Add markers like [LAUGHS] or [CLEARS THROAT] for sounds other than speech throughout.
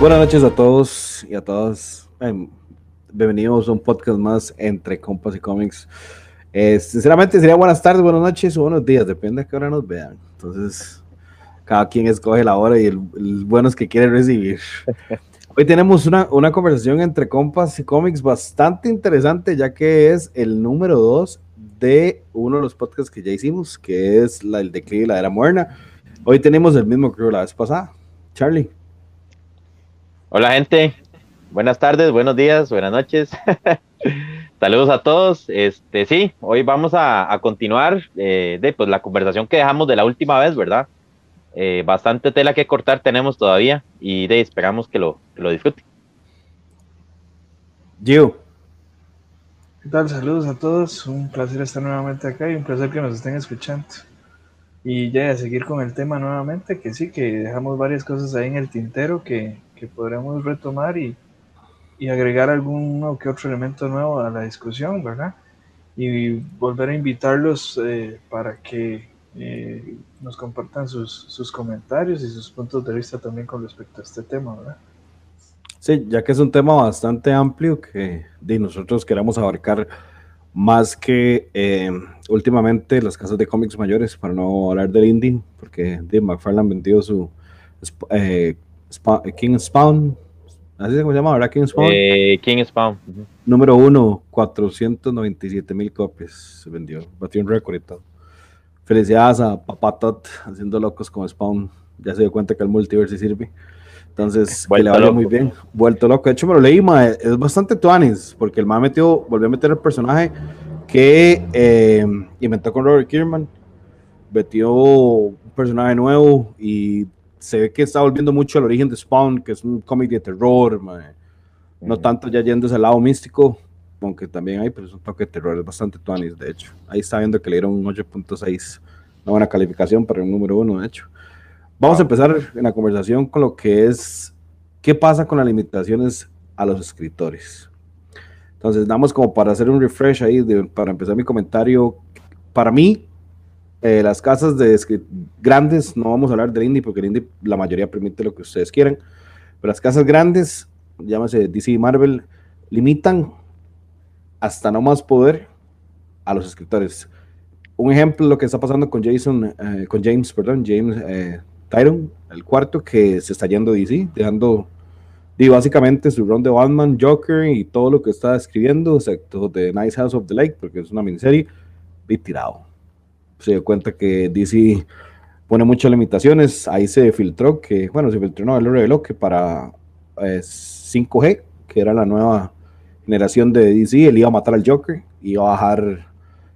Buenas noches a todos y a todas. Em, bienvenidos a un podcast más entre compas y cómics. Eh, sinceramente sería buenas tardes, buenas noches o buenos días, depende de qué hora nos vean. Entonces, cada quien escoge la hora y el, bueno es que quiere recibir. [LAUGHS] Hoy tenemos una, una, conversación entre compas y cómics bastante interesante, ya que es el número dos de uno de los podcasts que ya hicimos, que es la, el declive de la era moderna. Hoy tenemos el mismo que la vez pasada. Charlie. Hola gente, buenas tardes, buenos días, buenas noches. [LAUGHS] Saludos a todos. Este sí, hoy vamos a, continuar eh, de pues, la conversación que dejamos de la última vez, ¿verdad? Eh, bastante tela que cortar tenemos todavía y de esperamos que lo, que lo disfruten. Gio. ¿Qué tal? Saludos a todos. Un placer estar nuevamente acá y un placer que nos estén escuchando. Y ya a seguir con el tema nuevamente, que sí, que dejamos varias cosas ahí en el tintero que, que podremos retomar y, y agregar algún o que otro elemento nuevo a la discusión, ¿verdad? Y volver a invitarlos eh, para que eh, nos compartan sus, sus, comentarios y sus puntos de vista también con respecto a este tema, ¿verdad? Sí, ya que es un tema bastante amplio que de nosotros queramos abarcar más que eh, últimamente las casas de cómics mayores, para no hablar del indie, porque de McFarlane vendió su eh, King Spawn, así se llama, ¿verdad? King Spawn. Eh, King Spawn. Número uno, 497 mil copias se vendió, batió un récord y todo. Felicidades a Papatot haciendo locos con Spawn. Ya se dio cuenta que el multiverse sirve. Entonces, que le vaya muy bien. Vuelto loco. De hecho, me lo leí, ma, es bastante tuanis, porque el ma metió, volvió a meter el personaje que eh, inventó con Robert Kierman. Metió un personaje nuevo y se ve que está volviendo mucho al origen de Spawn, que es un cómic de terror, no tanto ya yendo al lado místico, aunque también hay, pero es un toque de terror, es bastante tuanis, de hecho. Ahí está viendo que le dieron un 8.6, una buena calificación para el número uno, de hecho. Vamos a empezar en la conversación con lo que es, ¿qué pasa con las limitaciones a los escritores? Entonces, damos como para hacer un refresh ahí, para empezar mi comentario. Para mí, eh, las casas de grandes, no vamos a hablar del indie porque el indie la mayoría permite lo que ustedes quieran, pero las casas grandes, llámese DC Marvel, limitan hasta no más poder a los escritores. Un ejemplo lo que está pasando con Jason, eh, con James, perdón, James eh, el cuarto que se está yendo DC, dejando y básicamente su run de Batman, Joker y todo lo que está escribiendo, excepto de Nice House of the Lake, porque es una miniserie, y se dio cuenta que DC pone muchas limitaciones. Ahí se filtró que, bueno, se filtró, no, él lo reveló que para 5G, eh, que era la nueva generación de DC, él iba a matar al Joker, iba a bajar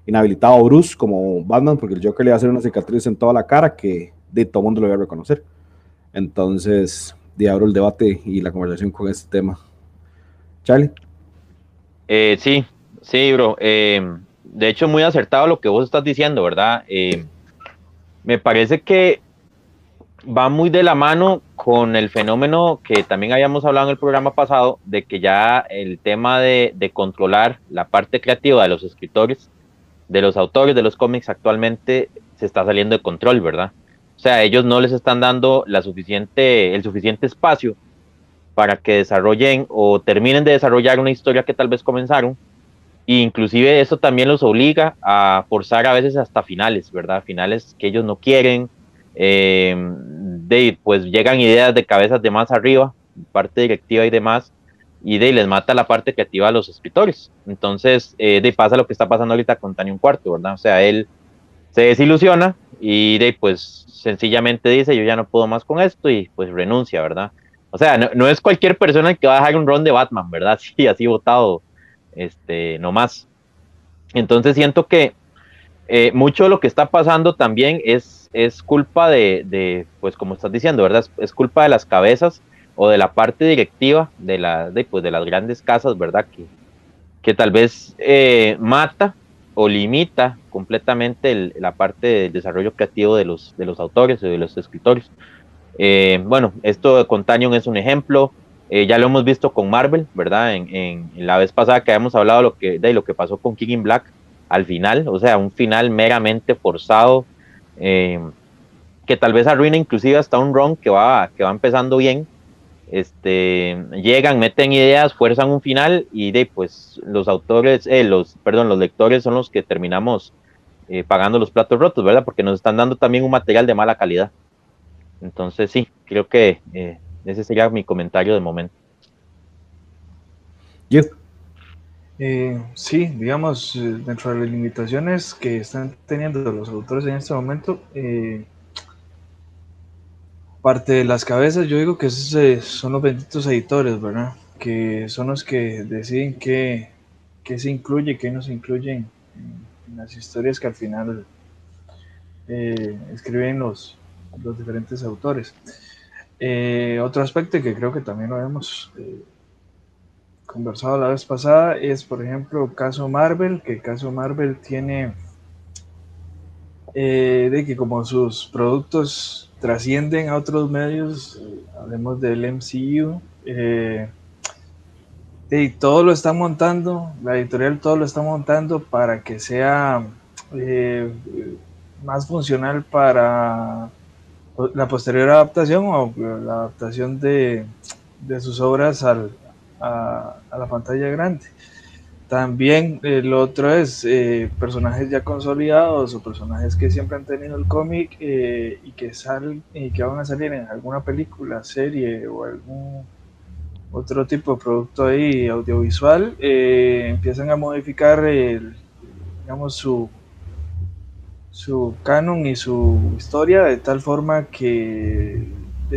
inhabilitado a Bruce como Batman, porque el Joker le iba a hacer una cicatriz en toda la cara que de todo mundo lo iba a reconocer. Entonces, de el debate y la conversación con este tema. Charlie. Eh, sí, sí, bro. Eh, de hecho, muy acertado lo que vos estás diciendo, ¿verdad? Eh, me parece que va muy de la mano con el fenómeno que también habíamos hablado en el programa pasado, de que ya el tema de, controlar la parte creativa de los escritores, de los autores de los cómics actualmente se está saliendo de control, ¿verdad? O sea, ellos no les están dando la suficiente, el suficiente espacio para que desarrollen o terminen de desarrollar una historia que tal vez comenzaron inclusive eso también los obliga a forzar a veces hasta finales, ¿verdad? Finales que ellos no quieren. Eh, de, pues llegan ideas de cabezas de más arriba, parte directiva y demás, y de les mata la parte creativa a los escritores. Entonces, eh, de pasa lo que está pasando ahorita con Tani un cuarto, ¿verdad? O sea, él se desilusiona y de pues sencillamente dice, yo ya no puedo más con esto y pues renuncia, ¿verdad? O sea, no, no es cualquier persona que va a dejar un ron de Batman, ¿verdad? [LAUGHS] Sí, así votado este, no más. Entonces siento que eh, mucho de lo que está pasando también es, es culpa de, pues como estás diciendo, ¿verdad? Es, culpa de las cabezas o de la parte directiva de, la, de, pues, de las grandes casas, ¿verdad? Que, que tal vez eh, mata o limita completamente la parte del desarrollo creativo de los, de los autores o de los escritores. Eh, bueno, esto de Contanion es un ejemplo, eh, ya lo hemos visto con Marvel, ¿verdad? En, la vez pasada que habíamos hablado lo que, de lo que pasó con King in Black al final, o sea, un final meramente forzado, eh, que tal vez arruina inclusive hasta un run que va, que va empezando bien, este, llegan, meten ideas, fuerzan un final y de pues los autores, eh, los, perdón, los lectores son los que terminamos eh, pagando los platos rotos, ¿verdad? Porque nos están dando también un material de mala calidad. Entonces sí, creo que eh, ese sería mi comentario de momento. sí, digamos, dentro de las limitaciones que están teniendo los autores en este momento, parte de las cabezas, yo digo que esos eh, son los benditos editores, ¿verdad? Que son los que deciden qué, se incluye y qué no se incluye en, las historias que al final eh, escriben los, los diferentes autores. Eh, otro aspecto que creo que también lo hemos conversado la vez pasada es, por ejemplo, caso Marvel, que caso Marvel tiene de que como sus productos trascienden a otros medios, hablemos del MCU, eh, y todo lo está montando, la editorial todo lo está montando para que sea eh, más funcional para la posterior adaptación o la adaptación de, sus obras a la pantalla grande. También el otro es eh, personajes ya consolidados o personajes que siempre han tenido el cómic eh, y que salen y que van a salir en alguna película, serie o algún otro tipo de producto ahí audiovisual, eh, empiezan a modificar el, digamos su su canon y su historia de tal forma que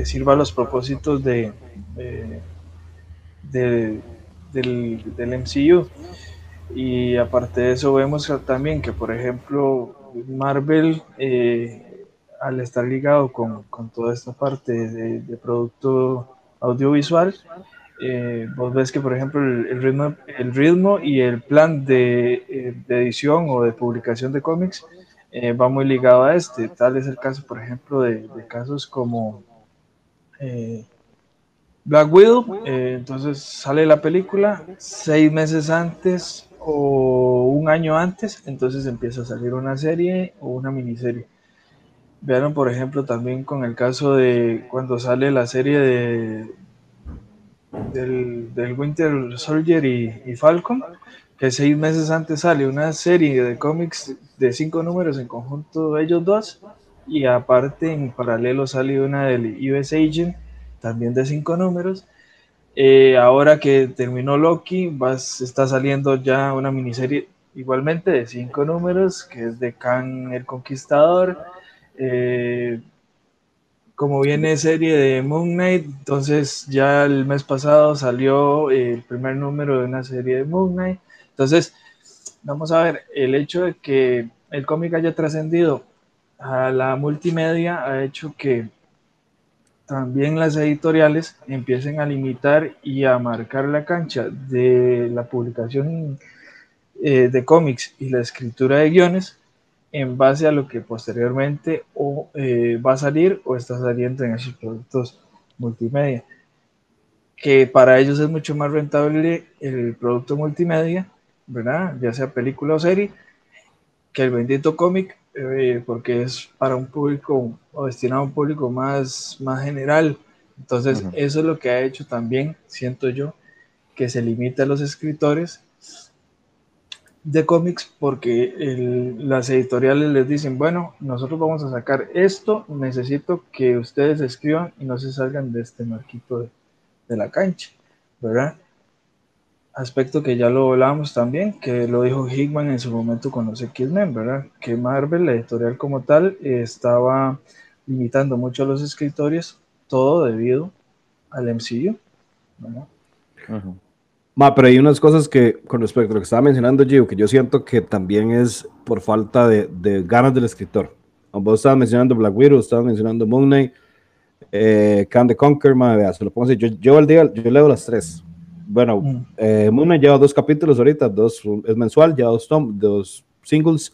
sirva a los propósitos de, de del, MCU. Y aparte de eso vemos también que, por ejemplo, Marvel, eh, al estar ligado con, con, toda esta parte de, producto audiovisual, eh, vos ves que, por ejemplo, el, ritmo, el ritmo y el plan de, eh, de edición o de publicación de cómics va muy ligado a este. Tal es el caso, por ejemplo, de, casos como Black Widow, eh, entonces sale la película seis meses antes o un año antes, entonces empieza a salir una serie o una miniserie. Vean, por ejemplo, también con el caso de cuando sale la serie de del, Winter Soldier y, Falcon, que seis meses antes sale una serie de cómics de cinco números en conjunto de ellos dos, y aparte en paralelo sale una del US Agent también de cinco números. Eh, ahora que terminó Loki, vas, está saliendo ya una miniserie igualmente de cinco números, que es de Khan el Conquistador. Eh, como viene serie de Moon Knight, entonces ya el mes pasado salió el primer número de una serie de Moon Knight. Entonces, vamos a ver, el hecho de que el cómic haya trascendido a la multimedia ha hecho que también las editoriales empiecen a limitar y a marcar la cancha de la publicación eh, de cómics y la escritura de guiones en base a lo que posteriormente o, eh, va a salir o está saliendo en esos productos multimedia. Que para ellos es mucho más rentable el producto multimedia, ¿verdad? Ya sea película o serie, que el bendito cómic eh, porque es para un público o destinado a un público más, más general. Entonces, eso es lo que ha hecho también, siento yo, que se limita a los escritores de cómics porque las editoriales les dicen, bueno, nosotros vamos a sacar esto, necesito que ustedes escriban y no se salgan de este marquito de, de la cancha, ¿verdad? Aspecto que ya lo hablábamos también, que lo dijo Hickman en su momento con los X-Men, ¿verdad? Que Marvel, la editorial como tal, estaba limitando mucho a los escritores, todo debido al MCU, ¿verdad? Ma, pero hay unas cosas que, con respecto a lo que estaba mencionando Gio, que yo siento que también es por falta de, de ganas del escritor. Vos estabas mencionando Black Widow, estabas mencionando Moon Knight, eh, Can the Conquer, ma, vea, se lo pongo así, yo, yo, día, yo leo las tres, bueno, mm. eh, Moon lleva dos capítulos ahorita, dos, es mensual, lleva dos, dos singles.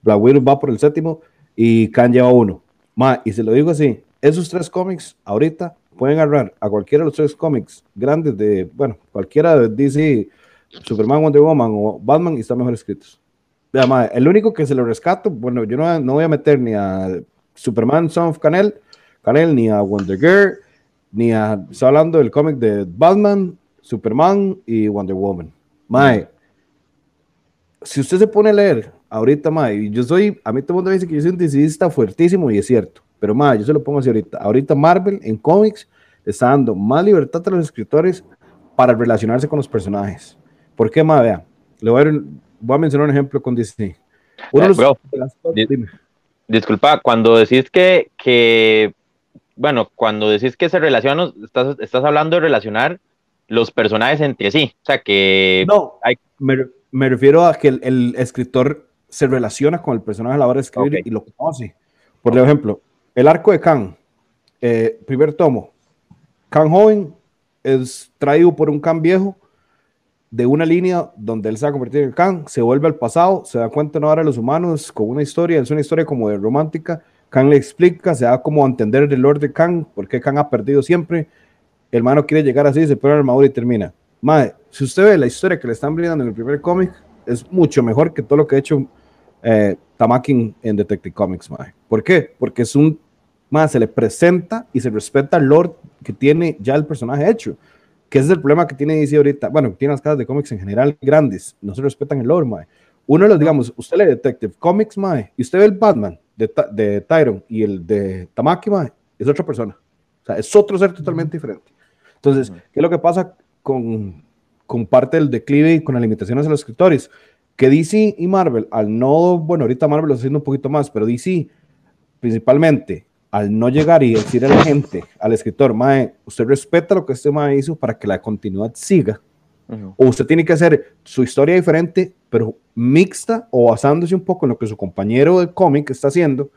Black Widow va por el séptimo y Khan lleva uno. Ma, y se lo digo así, esos tres cómics ahorita pueden agarrar a cualquiera de los tres cómics grandes de, bueno, cualquiera de DC, Superman, Wonder Woman o Batman y están mejor escritos. Ma, el único que se lo rescato, bueno, yo no, no voy a meter ni a Superman Son of Canel, Canel ni a Wonder Girl, ni a, está hablando del cómic de Batman, Superman y Wonder Woman. Mae, si usted se pone a leer ahorita, mae, yo soy, a mí todo el mundo me dice que yo soy un decidista fuertísimo y es cierto, pero mae, yo se lo pongo así ahorita. Ahorita Marvel en cómics está dando más libertad a los escritores para relacionarse con los personajes. ¿Por qué, mae? Vea, le voy a, voy a mencionar un ejemplo con Disney. Uno Eh, los- bro, las-. Disculpa, cuando decís que, que, bueno, cuando decís que se relacionan, estás, estás hablando de relacionar los personajes entre sí. O sea, que No, hay- me, me refiero a que el, el escritor se relaciona con el personaje a la hora de escribir Ok. y lo conoce. Por ejemplo, el arco de Khan, eh, primer tomo. Khan joven es traído por un Khan viejo de una línea donde él se va a convertir en Khan, se vuelve al pasado, se da cuenta no ahora de los humanos con una historia, es una historia como de romántica. Khan le explica, se da como a entender el Lord de Khan, por qué Khan ha perdido siempre. El hermano quiere llegar así, se pone la armadura y termina. Madre, si usted ve la historia que le están brindando en el primer cómic, es mucho mejor que todo lo que ha hecho eh, Tamaki en, en Detective Comics, madre. ¿Por qué? Porque es un, más se le presenta y se respeta el lore que tiene ya el personaje hecho. Que ese es el problema que tiene DC ahorita. Bueno, tiene las casas de cómics en general grandes. No se respetan el lore, mae. Uno de los, digamos, usted lee Detective Comics, mae, y usted ve el Batman de, de Tyron y el de Tamaki, mae, es otra persona. O sea, es otro ser totalmente diferente. Entonces, ¿qué es lo que pasa con, con parte del declive y con las limitaciones de los escritores? Que DC y Marvel, al no, bueno, ahorita Marvel lo está haciendo un poquito más, pero DC, principalmente, al no llegar y decir a la gente, al escritor, Mae, usted respeta lo que este Mae hizo para que la continuidad siga, o usted tiene que hacer su historia diferente, pero mixta o basándose un poco en lo que su compañero de cómic está haciendo,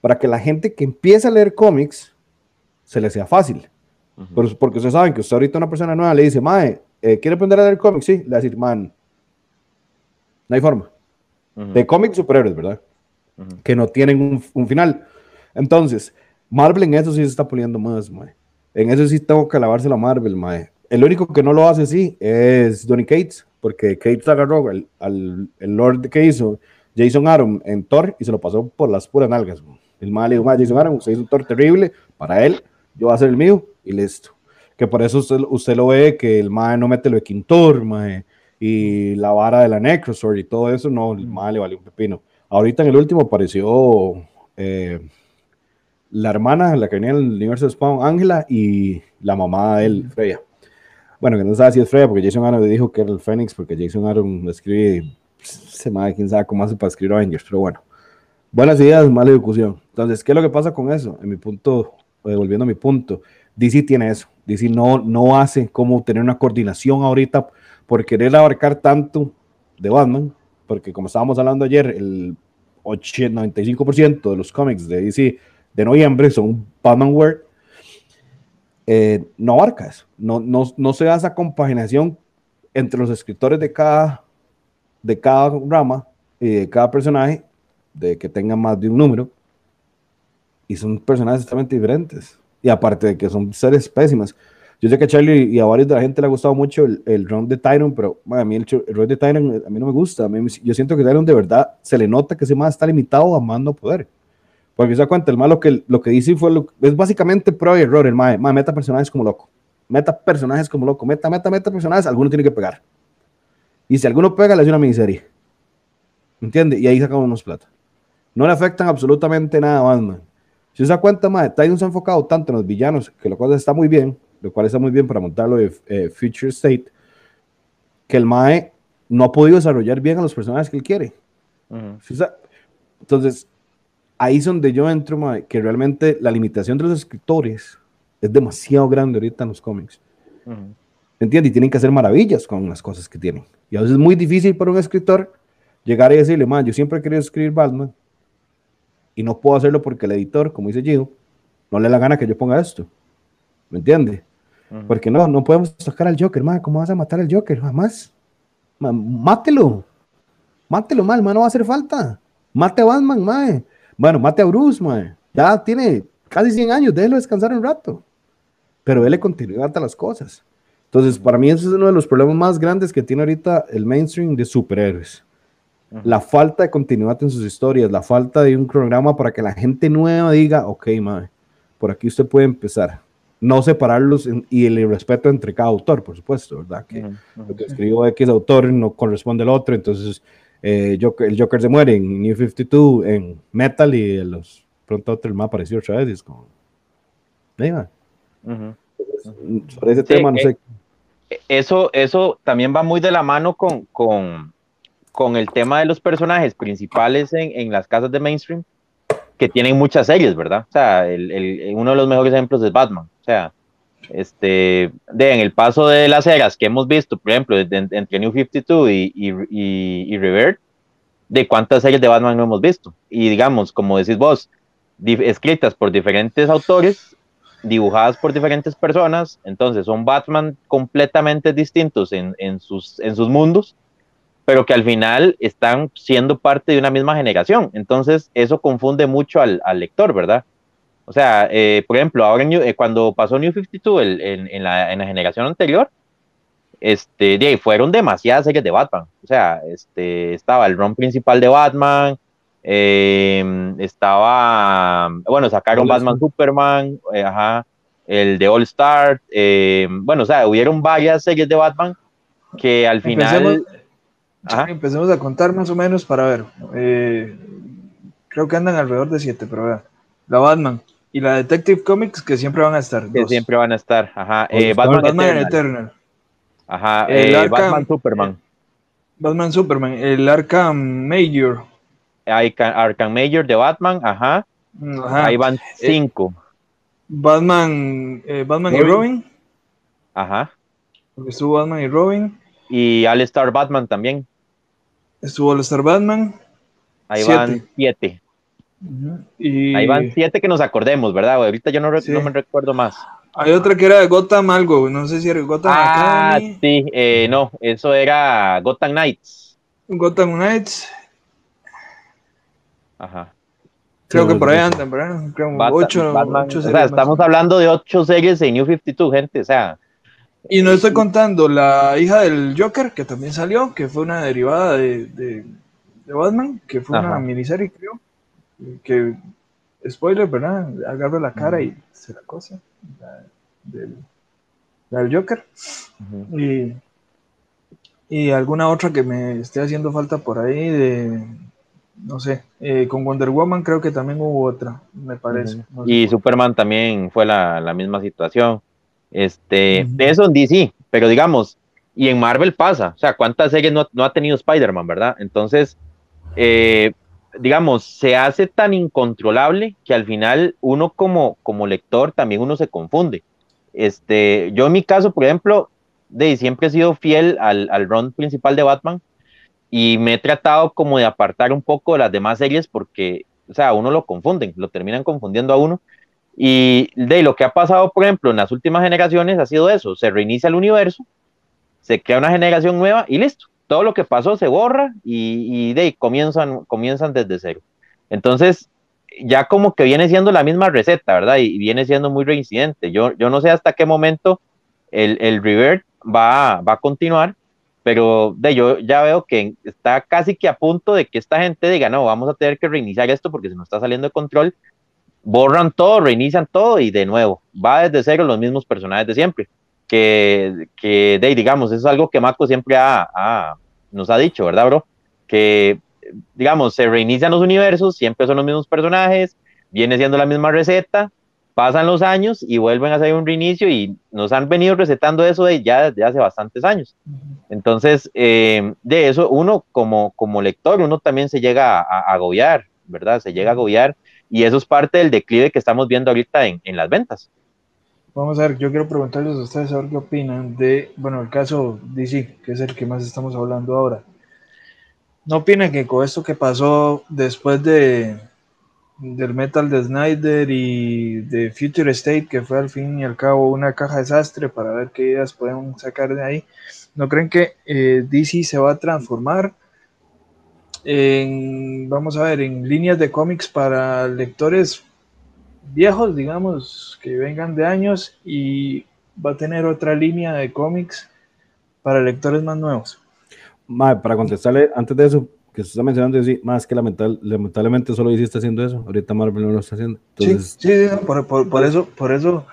para que la gente que empieza a leer cómics se le sea fácil. Porque ustedes saben que usted ahorita a una persona nueva le dice, Mae, eh, ¿quiere aprender a leer cómics? Sí, le va a decir, man, no hay forma. Ujú. De cómics superhéroes, ¿verdad? Ujú. que no tienen un, un final. Entonces, Marvel en eso sí se está puliendo más, mae. En eso sí tengo que alabarse la Marvel, mae. El único que no lo hace así es Donny Cates, porque Cates agarró al, al el Lord que hizo Jason Aaron en Thor y se lo pasó por las puras nalgas. mae. El mae le dijo, "Mae, Jason Aaron, usted hizo un Thor terrible para él, yo voy a hacer el mío y listo. Que por eso usted, usted lo ve que el mae no mete lo de Quintor, mae, y la vara de la Necrosword y todo eso, no, el mae le valió un pepino. Ahorita en el último apareció eh, la hermana, la que venía del universo de Spawn, Ángela, y la mamá de él, Freya. Bueno, que no sabe si es Freya, porque Jason Aaron dijo que era el Fénix, porque Jason Aaron escribe, se madre, quién sabe cómo hace para escribir Avengers, pero bueno. Buenas ideas, mala ejecución. Entonces, ¿qué es lo que pasa con eso? En mi punto, eh, volviendo a mi punto, DC tiene eso. DC no, no hace como tener una coordinación ahorita por querer abarcar tanto de Batman, porque como estábamos hablando ayer, el 80, 95% de los cómics de DC de noviembre son Batman World, eh, no abarca eso. No, no, no se da esa compaginación entre los escritores de cada, de cada rama y de cada personaje, de que tengan más de un número, y son personajes totalmente diferentes. Y aparte de que son seres pésimas. Yo sé que a Charlie y a varios de la gente le ha gustado mucho el, el run de Tyron, pero bueno, a mí el, el run de Tyron a mí no me gusta. Mí yo siento que Tyron de verdad se le nota que ese más está limitado a no poder. Porque se da cuenta, el malo que lo que dice fue lo, es básicamente prueba y error. El mae, mae, meta personajes como loco. Meta personajes como loco. Meta, meta, meta personajes. Alguno tiene que pegar. Y si alguno pega, le hace una miniserie. ¿Entiende? Y ahí sacamos unos plata. No le afectan absolutamente nada a Batman. Si se da cuenta, mae, Tyron se ha enfocado tanto en los villanos, que lo cual está muy bien, lo cual está muy bien para montarlo de eh, Future State, que el Mae no ha podido desarrollar bien a los personajes que él quiere. ¿Sí sa- Entonces, ahí es donde yo entro, mae, que realmente la limitación de los escritores es demasiado grande ahorita en los cómics. Ujú. ¿Me entiendes? Y tienen que hacer maravillas con las cosas que tienen. Y a veces es muy difícil para un escritor llegar y decirle, man, yo siempre he querido escribir Batman y no puedo hacerlo porque el editor, como dice Gio, no le da la gana que yo ponga esto. ¿Me entiendes? Porque no, no podemos tocar al Joker, man. ¿Cómo vas a matar al Joker? Jamás. Mátelo. Mátelo, man. no va a hacer falta. Mate a Batman, mae. Bueno, mate a Bruce, mae. Ya tiene casi 100 años, déjelo descansar un rato. Pero déle continuidad a las cosas. Entonces, para mí ese es uno de los problemas más grandes que tiene ahorita el mainstream de superhéroes. La falta de continuidad en sus historias, la falta de un programa para que la gente nueva diga, ok, mae, por aquí usted puede empezar. no separarlos y el respeto entre cada autor, por supuesto, ¿verdad? Que lo que escribo X autor no corresponde al otro, entonces eh, Joker, el Joker se muere en New 52 en Metal y los pronto otro más apareció otra vez y es como... Sobre ese tema, no sé. Eh, eso, eso también va muy de la mano con, con, con el tema de los personajes principales en, en, las casas de mainstream, que tienen muchas series, ¿verdad? O sea, el, el, uno de los mejores ejemplos es Batman. O sea, este, de, en el paso de las eras que hemos visto, por ejemplo, entre New 52 y, y, y, y Revert, de cuántas series de Batman no hemos visto. Y digamos, como decís vos, escritas por diferentes autores, dibujadas por diferentes personas, entonces son Batman completamente distintos en, en, sus, en sus mundos, pero que al final están siendo parte de una misma generación. Entonces eso confunde mucho al, al lector, ¿verdad? O sea, eh, por ejemplo, ahora eh, cuando pasó New 52 en, en, la, en, la, generación anterior, este, de, fueron demasiadas series de Batman. O sea, este, estaba el run principal de Batman, eh, estaba, bueno, sacaron Batman Superman, eh, ajá, el de All Star, eh, bueno, o sea, hubieron varias series de Batman que al final... Empecemos, a contar más o menos para ver. Eh, creo que andan alrededor de siete, pero vean. La Batman y la Detective Comics que siempre van a estar. Que siempre van a estar, ajá. Batman, Batman Eternal. Ajá, Batman Superman. Batman Superman, el Arkham Major, Arkham Major de Batman, ajá. Ahí van eh, cinco. Batman, eh, Batman y Robin. Ajá. Estuvo Batman y Robin. Y All Star Batman también. Estuvo All Star Batman. Ahí van siete. y... Ahí van siete que nos acordemos, ¿verdad? Ahorita yo no, no, me recuerdo más. Hay otra que era de Gotham algo, no sé si era Gotham Ah, sí, eh, no, eso era Gotham Knights. Gotham Knights. Ajá. Creo que por ahí andan, ¿verdad? Creo ocho, ocho o sea, estamos hablando de ocho series de New 52, gente, o sea. Y no estoy contando la hija del Joker, que también salió, que fue una derivada de, de, Batman, que fue una miniserie, creo. Que, spoiler, ¿verdad? Agarra la cara y se la cosa. La, del, del, Joker. y, y alguna otra que me esté haciendo falta por ahí de no sé, eh, con Wonder Woman creo que también hubo otra, me parece. y Superman también fue la, la, misma situación. Este, de eso en DC, pero digamos, y en Marvel pasa, o sea, ¿cuántas series no, no ha tenido Spider-Man, verdad? Entonces, eh, digamos, se hace tan incontrolable que al final uno como, como lector también uno se confunde. Este, yo en mi caso, por ejemplo, de, siempre he sido fiel al, al run principal de Batman, y me he tratado como de apartar un poco de las demás series porque, o sea, uno lo confunden, lo terminan confundiendo a uno. Y de lo que ha pasado, por ejemplo, en las últimas generaciones ha sido eso, se reinicia el universo, se crea una generación nueva y listo, todo lo que pasó se borra y, y de comienzan, comienzan desde cero. Entonces, ya como que viene siendo la misma receta, ¿verdad? Y viene siendo muy reincidente. Yo, yo no sé hasta qué momento el, el revert va, va a continuar, pero de yo ya veo que está casi que a punto de que esta gente diga, no, vamos a tener que reiniciar esto porque se nos está saliendo de control, borran todo, reinician todo y de nuevo, va desde cero los mismos personajes de siempre, que, que de, digamos, eso es algo que Mako siempre ha, nos ha dicho, ¿verdad, bro? Que, digamos, se reinician los universos, siempre son los mismos personajes, viene siendo la misma receta, pasan los años y vuelven a hacer un reinicio y nos han venido recetando eso de ya desde hace bastantes años. Entonces, eh, de eso uno como, como lector, uno también se llega a, agobiar, ¿verdad? Se llega a agobiar y eso es parte del declive que estamos viendo ahorita en, en las ventas. Vamos a ver, yo quiero preguntarles a ustedes a ver qué opinan de, bueno, el caso DC, que es el que más estamos hablando ahora. ¿No opinan que con esto que pasó después de, del Metal de Snyder y de Future State, que fue al fin y al cabo una caja de desastre para ver qué ideas podemos sacar de ahí. ¿No creen que eh, DC se va a transformar en, vamos a ver, en líneas de cómics para lectores viejos, digamos, que vengan de años y va a tener otra línea de cómics para lectores más nuevos? para contestarle, antes de eso, que se está mencionando, sí, más que lamental, lamentablemente solo DC está haciendo eso, ahorita Marvel no lo está haciendo. sí, sí, por, por, por, eso, por eso,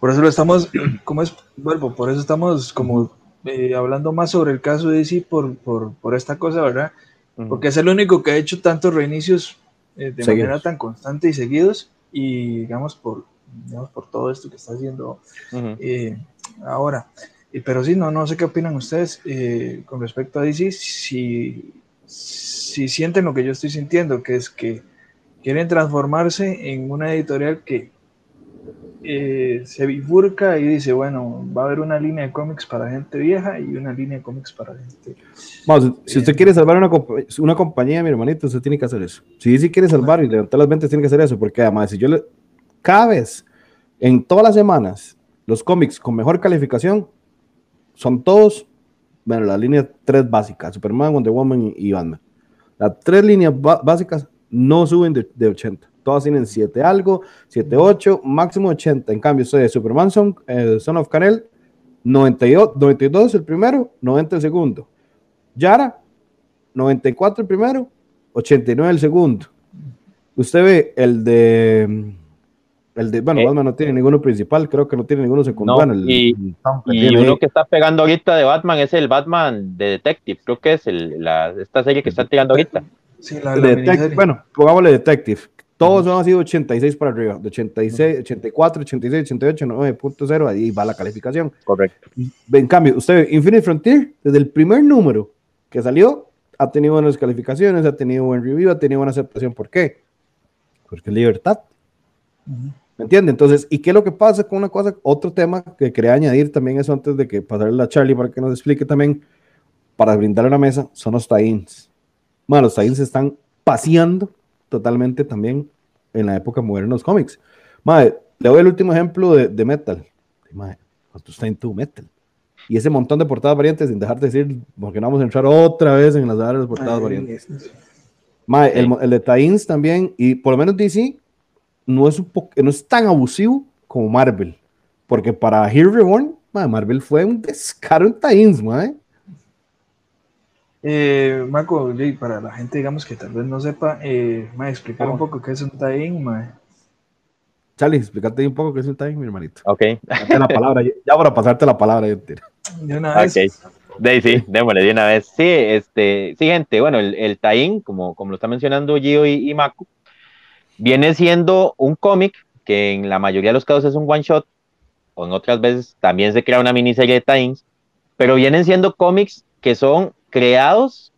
Por eso lo estamos, [CLEARS THROAT] ¿cómo es? Vuelvo, por eso estamos como eh, hablando más sobre el caso de DC por, por, por esta cosa, ¿verdad? Porque es el único que ha hecho tantos reinicios eh, de manera tan constante y seguidos. Y digamos por, digamos, por todo esto que está haciendo eh, ahora. pero sí, no, no sé qué opinan ustedes con respecto a DC, si, si sienten lo que yo estoy sintiendo, que es que quieren transformarse en una editorial que eh, se bifurca y dice, bueno, va a haber una línea de cómics para gente vieja y una línea de cómics para gente... Vamos, si usted quiere salvar una, una compañía, mi hermanito, usted tiene que hacer eso. Si sí quiere salvar y levantar las ventas, tiene que hacer eso, porque además, si yo le... Cada vez, en todas las semanas, los cómics con mejor calificación son todos, bueno, la línea tres básicas, Superman, Wonder Woman y Batman. Las tres líneas básicas no suben de, de 80 todas tienen 7 algo, 7, 8, máximo 80. En cambio, soy de Superman Son, eh, Son of Canel, 92, 92 el primero, 90 el segundo. Yara, 94 el primero, 89 el segundo. Usted ve el de. El de, bueno, eh, Batman no tiene ninguno principal, creo que no tiene ninguno secundario. y, uno que está pegando ahorita de Batman es el Batman de Detective, creo que es el, la, esta serie que está tirando ahorita. Sí, la, la bueno, pongámosle Detective, todos han sido 86 para arriba, de 86, 84, 86, 88, 9.0, ahí va la calificación. Correcto. En cambio, usted Infinite Frontier, desde el primer número que salió, ha tenido buenas calificaciones, ha tenido buen review, ha tenido buena aceptación. ¿Por qué? Porque es libertad. ¿Me entiende? Entonces, ¿y qué es lo que pasa con una cosa? Otro tema que quería añadir también eso antes de que pasarle a Charlie para que nos explique también, para brindarle una mesa, son los tie-ins. Bueno, los tie-ins están paseando totalmente también en la época moderna de los cómics. Madre, le doy el último ejemplo de, de Metal. Madre, ¿cuánto está en tu Metal? Y ese montón de portadas variantes, sin dejar de decir, porque no vamos a entrar otra vez en las de portadas variantes. Madre, el, el, de Tains también, y por lo menos DC, no es, un no es tan abusivo como Marvel. Porque para Hero Reborn, Marvel fue un descaro en Tains, madre. Eh, Marco, para la gente, digamos, que tal vez no sepa, eh, me explicar un poco qué es un tie-in, Charlie, explícate un poco qué es un tie mi hermanito. Ok. la palabra, ya para pasarte la palabra. De una vez. De, sí, démosle de una vez. Sí, este, sí, gente, bueno, el, el tie como, como lo está mencionando Gio y, y Mako, viene siendo un cómic que en la mayoría de los casos es un one shot, o en otras veces también se crea una miniserie de tie pero vienen siendo cómics que son creados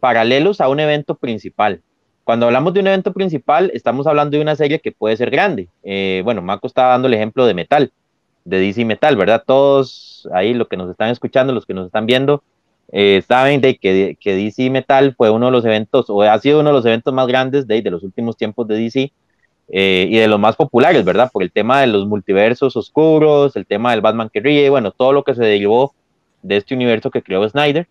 paralelos a un evento principal. Cuando hablamos de un evento principal, estamos hablando de una serie que puede ser grande. Eh, bueno, Marco estaba dando el ejemplo de Metal, de DC Metal, ¿verdad? Todos ahí, los que nos están escuchando, los que nos están viendo, eh, saben de que, que, DC Metal fue uno de los eventos, o ha sido uno de los eventos más grandes de, los últimos tiempos de DC eh, y de los más populares, ¿verdad? Por el tema de los multiversos oscuros, el tema del Batman que ríe, bueno, todo lo que se derivó de este universo que creó Snyder.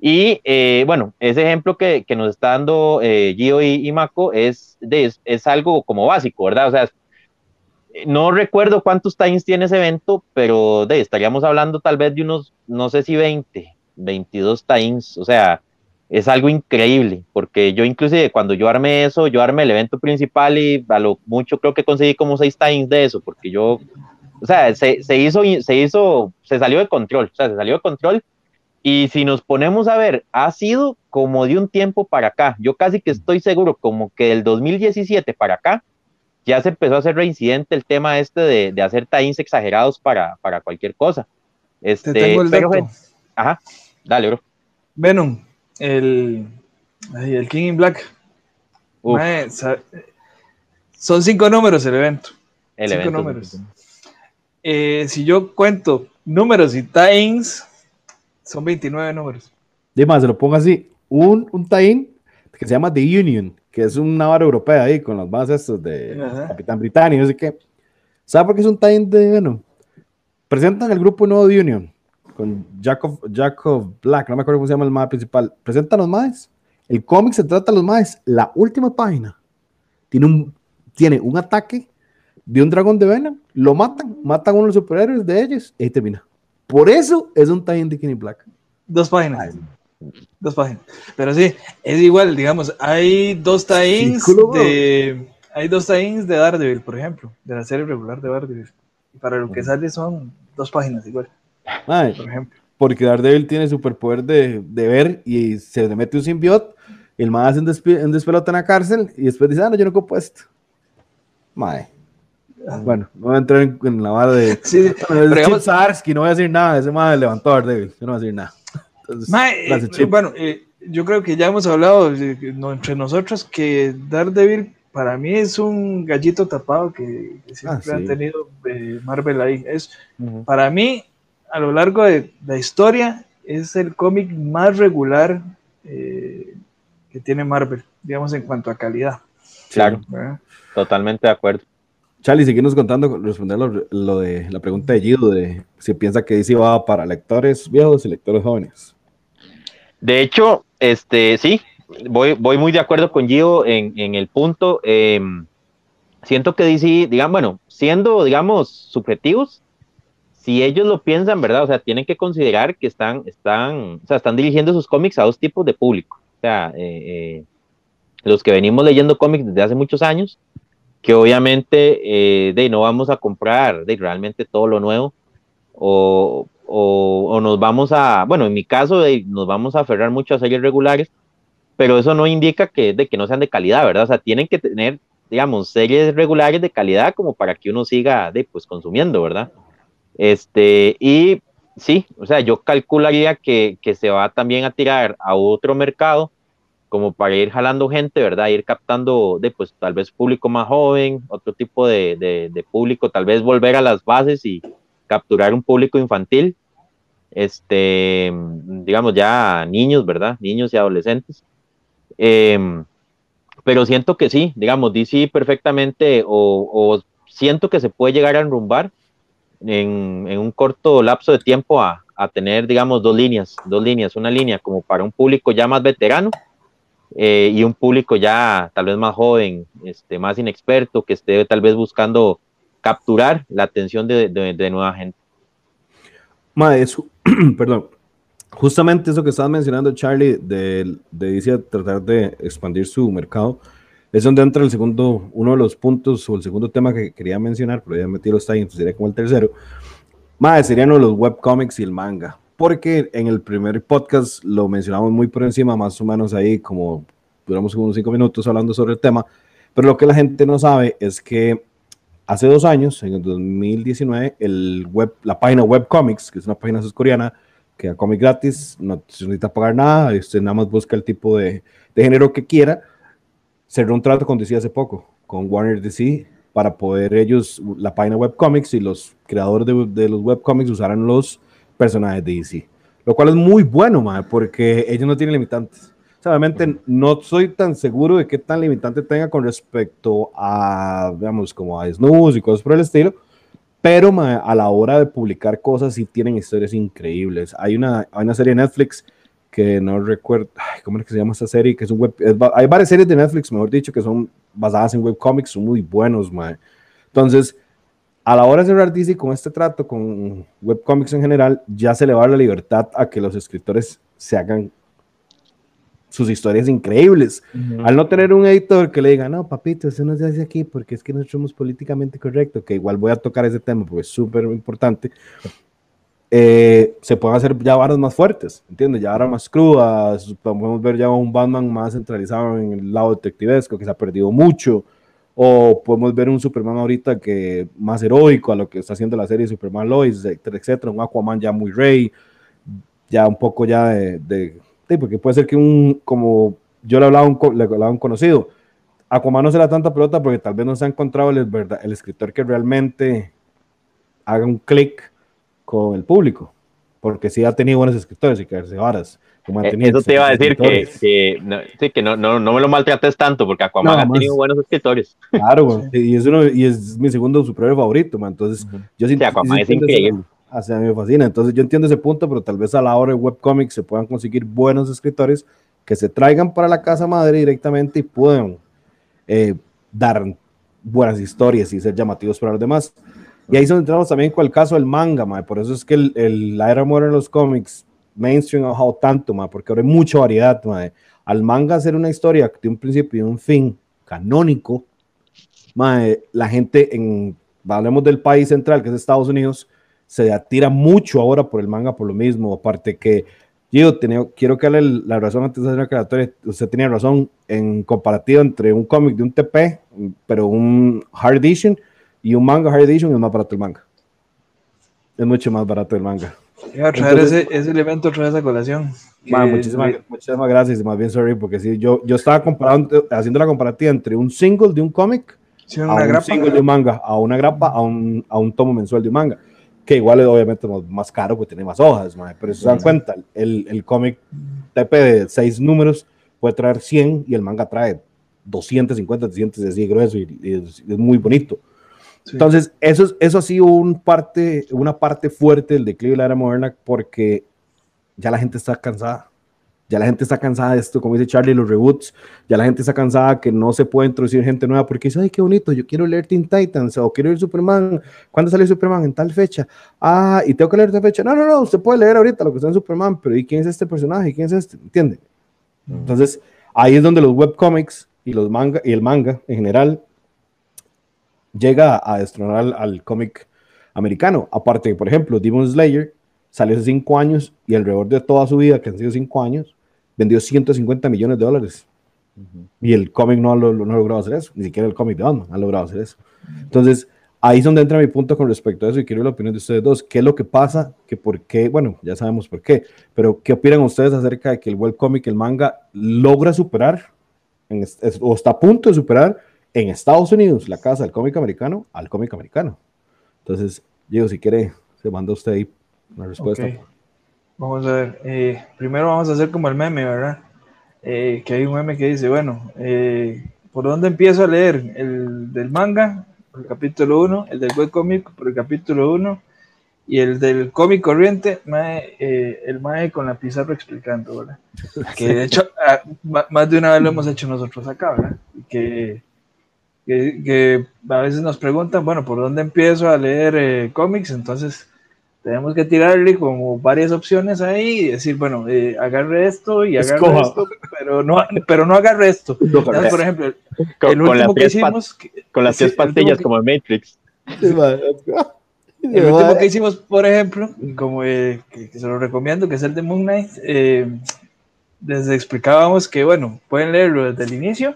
Y eh, bueno, ese ejemplo que, que, nos está dando eh, Gio y, y Mako es, de, es, algo como básico, ¿verdad? O sea, no recuerdo cuántos times tiene ese evento, pero de, estaríamos hablando tal vez de unos, no sé si 20, 22 times, o sea, es algo increíble, porque yo inclusive cuando yo armé eso, yo armé el evento principal y a lo mucho creo que conseguí como 6 times de eso, porque yo, o sea, se, se hizo, se hizo, se salió de control, o sea, se salió de control y si nos ponemos a ver, ha sido como de un tiempo para acá. Yo casi que estoy seguro, como que del 2017 para acá, ya se empezó a hacer reincidente el tema este de, de hacer times exagerados para, para cualquier cosa. Este, Te tengo el pero, Ajá, dale, bro. Venom, el, el King in Black. Mae, son cinco números el evento. El cinco evento. números. Eh, si yo cuento números y times, son 29 números. Dime, se lo pongo así. Un, un tain que se llama The Union, que es una vara europea ahí con las bases estos de Ajá. Capitán Britannia, no sé qué. ¿Sabe por qué es un tain de bueno? Presentan el grupo nuevo de Union con Jacob, Jacob Black, no me acuerdo cómo se llama el más principal. Presentan los más. El cómic se trata de los más. La última página tiene un, tiene un ataque de un dragón de Venom, lo matan, matan a uno de los superhéroes de ellos y ahí termina. Por eso es un tie de Kenny Black. Dos páginas. Dos páginas. Pero sí, es igual, digamos, hay dos tie de. Hay dos tie de Daredevil, por ejemplo, de la serie regular de Daredevil. Y para lo que sale son dos páginas igual. Mae, Por ejemplo. porque Daredevil tiene superpoder de, de ver y se le mete un simbiot, y el mae hace un, despe- un despelote en la cárcel y después dice, ah, no, yo no ocupo esto. Mae. Bueno, no voy a entrar en, en la vara de... [LAUGHS] Sí, Bueno, digamos- Zdarsky, no voy a decir nada, ese mae levantó a Daredevil, yo no voy a decir nada. [LAUGHS] Entonces, Mae, gracias, eh, bueno, eh, yo creo que ya hemos hablado entre nosotros que Daredevil para mí es un gallito tapado que, que siempre Ah, han tenido eh, Marvel ahí. Es, para mí, a lo largo de la historia, es el cómic más regular eh, que tiene Marvel, digamos, en cuanto a calidad. Claro, ¿verdad? totalmente de acuerdo. Charlie, seguimos contando, responder lo, de la pregunta de Gido, de si piensa que DC va para lectores viejos y lectores jóvenes. De hecho, este, sí, voy, muy de acuerdo con Gio en, el punto. eh, siento que DC, digamos, bueno, siendo, digamos, subjetivos, si ellos lo piensan, ¿verdad? O sea, tienen que considerar que están, están, o sea, están dirigiendo sus cómics a dos tipos de público. O sea, eh, eh, los que venimos leyendo cómics desde hace muchos años, que obviamente eh, de, no vamos a comprar de, realmente todo lo nuevo, o, o, o nos vamos a, bueno, en mi caso, de, nos vamos a aferrar mucho a series regulares, pero eso no indica que, de que no sean de calidad, ¿verdad? O sea, tienen que tener, digamos, series regulares de calidad como para que uno siga, de, pues, consumiendo, ¿verdad? Este, y sí, o sea, yo calcularía que, que se va también a tirar a otro mercado como para ir jalando gente, ¿verdad? Ir captando, de, pues, tal vez público más joven, otro tipo de, de, de público, tal vez volver a las bases y capturar un público infantil, este, digamos ya niños, ¿verdad? Niños y adolescentes. Em, pero siento que sí, digamos, DC perfectamente, o, o siento que se puede llegar a enrumbar en, en un corto lapso de tiempo a, a tener, digamos, dos líneas, dos líneas, una línea como para un público ya más veterano eh, y un público ya tal vez más joven, este, más inexperto, que esté tal vez buscando capturar la atención de, de, de nueva gente. Mae, eso, [CLEARS THROAT] perdón, justamente eso que estabas mencionando, Charlie, de, de tratar de expandir su mercado, es donde entra el segundo, uno de los puntos o el segundo tema que quería mencionar, pero ya metí los ahí, entonces sería como el tercero. Mae, serían los webcomics y el manga, porque en el primer podcast lo mencionamos muy por encima, más o menos ahí, como duramos unos cinco minutos hablando sobre el tema, pero lo que la gente no sabe es que hace dos años, en el 2019, el web, la página Webcomics, que es una página coreana que da cómic gratis, no se necesita pagar nada, usted nada más busca el tipo de, de género que quiera, cerró un trato con DC hace poco, con Warner DC, para poder ellos, la página Webcomics y los creadores de, de los webcomics usaran los personajes de DC. Lo cual es muy bueno, mae, porque ellos no tienen limitantes. O sea, obviamente no soy tan seguro de qué tan limitante tenga con respecto a, digamos, como a desnudos y cosas por el estilo, pero a la hora de publicar cosas sí tienen historias increíbles. Hay una, hay una serie de Netflix que no recuerdo, ay, ¿cómo es que se llama esta serie? Que es un web, es hay varias series de Netflix, mejor dicho, que son basadas en webcomics, son muy buenos, mae. Entonces, a la hora de cerrar DC con este trato, con webcomics en general, ya se le va a dar la libertad a que los escritores se hagan sus historias increíbles. Al no tener un editor que le diga, no, papito, eso no se hace aquí porque es que no somos políticamente correctos, que igual voy a tocar ese tema porque es súper importante, eh, se pueden hacer ya varas más fuertes, ¿entiendes? Ya varas más crudas, podemos ver ya un Batman más centralizado en el lado detectivesco, que se ha perdido mucho, o podemos ver un Superman ahorita que más heroico a lo que está haciendo la serie Superman Lois, etcétera, etcétera, un Aquaman ya muy rey, ya un poco ya de, de, porque puede ser que un, como yo le hablaba un, le hablaba un conocido, Aquaman no se le da tanta pelota porque tal vez no se ha encontrado el, el escritor que realmente haga un clic con el público, porque sí ha tenido buenos escritores y que varas. Eh, Eso te iba a decir que, que, no, sí, que no, no, no me lo maltrates tanto, porque Aquaman No, ha tenido buenos escritores. Claro, y, es uno, y es mi segundo superhéroe favorito, man. entonces yo sí, Aquaman es entiendo ese- increíble. o sea, a mí me fascina. Entonces yo entiendo ese punto, pero tal vez a la hora de webcomics se puedan conseguir buenos escritores que se traigan para la casa madre directamente y puedan eh, dar buenas historias y ser llamativos para los demás. Y ahí donde entramos también con el caso del manga, mae. por eso es que el, el, la era moderna en los cómics mainstream ha bajado tanto, mae, porque ahora hay mucha variedad. mae. Al manga hacer una historia de un principio y un fin canónico, mae, la gente en hablemos del país central, que es Estados Unidos, se atira mucho ahora por el manga por lo mismo, aparte que yo quiero que la razón antes de hacer la aclaratoria, usted tenía razón en comparativa entre un cómic de un TP, pero un hard edition, y un manga hard edition es más barato el manga. Es mucho más barato el manga. Iba a traer ese, ese, elemento otra vez a colación. muchísimas, muchísimas, gracias, más bien sorry, porque sí, yo, yo estaba comparando, haciendo la comparativa entre un single de un cómic a un single de un manga, a una grapa, a un, a un tomo mensual de un manga, que igual es obviamente más caro porque tiene más hojas, pero si se dan cuenta, el, el cómic TP de seis números puede traer 100 y el manga trae 250, 300, así grueso y, es, muy bonito. Entonces, eso, eso ha sido un parte, una parte fuerte del declive de la era moderna porque ya la gente está cansada. Ya la gente está cansada de esto, como dice Charlie, los reboots. Ya la gente está cansada que no se puede introducir gente nueva porque dice, ay, qué bonito, yo quiero leer Teen Titans o quiero leer Superman. ¿Cuándo sale Superman? En tal fecha. Ah, y tengo que leer esta fecha. No, no, no, usted puede leer ahorita lo que está en Superman, pero ¿y quién es este personaje? ¿Quién es este? ¿Entiende? Mm. Entonces, ahí es donde los webcomics y, los manga, y el manga en general llega a destronar al, cómic americano. Aparte, por ejemplo, Demon Slayer salió hace cinco años y alrededor de toda su vida, que han sido cinco años, vendió 150 millones de dólares. Y el cómic no, ha logrado hacer eso, ni siquiera el cómic de Batman ha logrado hacer eso. Entonces, ahí es donde entra mi punto con respecto a eso y quiero la opinión de ustedes dos. ¿Qué es lo que pasa? ¿Que por qué? Bueno, ya sabemos por qué, pero ¿qué opinan ustedes acerca de que el webcomic, el manga, logra superar o está a punto de superar en Estados Unidos, la casa del cómic americano, al cómic americano. Entonces, Diego, si quiere, se manda usted ahí una respuesta. Vamos a ver, eh, primero vamos a hacer como el meme, ¿verdad? Eh, que hay un meme que dice, bueno, eh, ¿por dónde empiezo a leer? ¿El del manga? Por el capítulo 1, el del webcomic por el capítulo 1 y el del cómic corriente, el mae con la pizarra explicando, ¿verdad? [LAUGHS] Que de hecho, ah, más de una vez lo hemos hecho nosotros acá, ¿verdad? Que que, a veces nos preguntan, bueno, ¿por dónde empiezo a leer eh, cómics? Entonces tenemos que tirarle como varias opciones ahí y decir, bueno, eh, agarre esto y agarre esto, pero no, pero no agarre esto. [LAUGHS] por ejemplo, con, el último que hicimos... Con las tres pastillas como Matrix. el último que hicimos, por ejemplo, como eh, que, se lo recomiendo, que es el de Moon Knight, les explicábamos que, bueno, pueden leerlo desde el inicio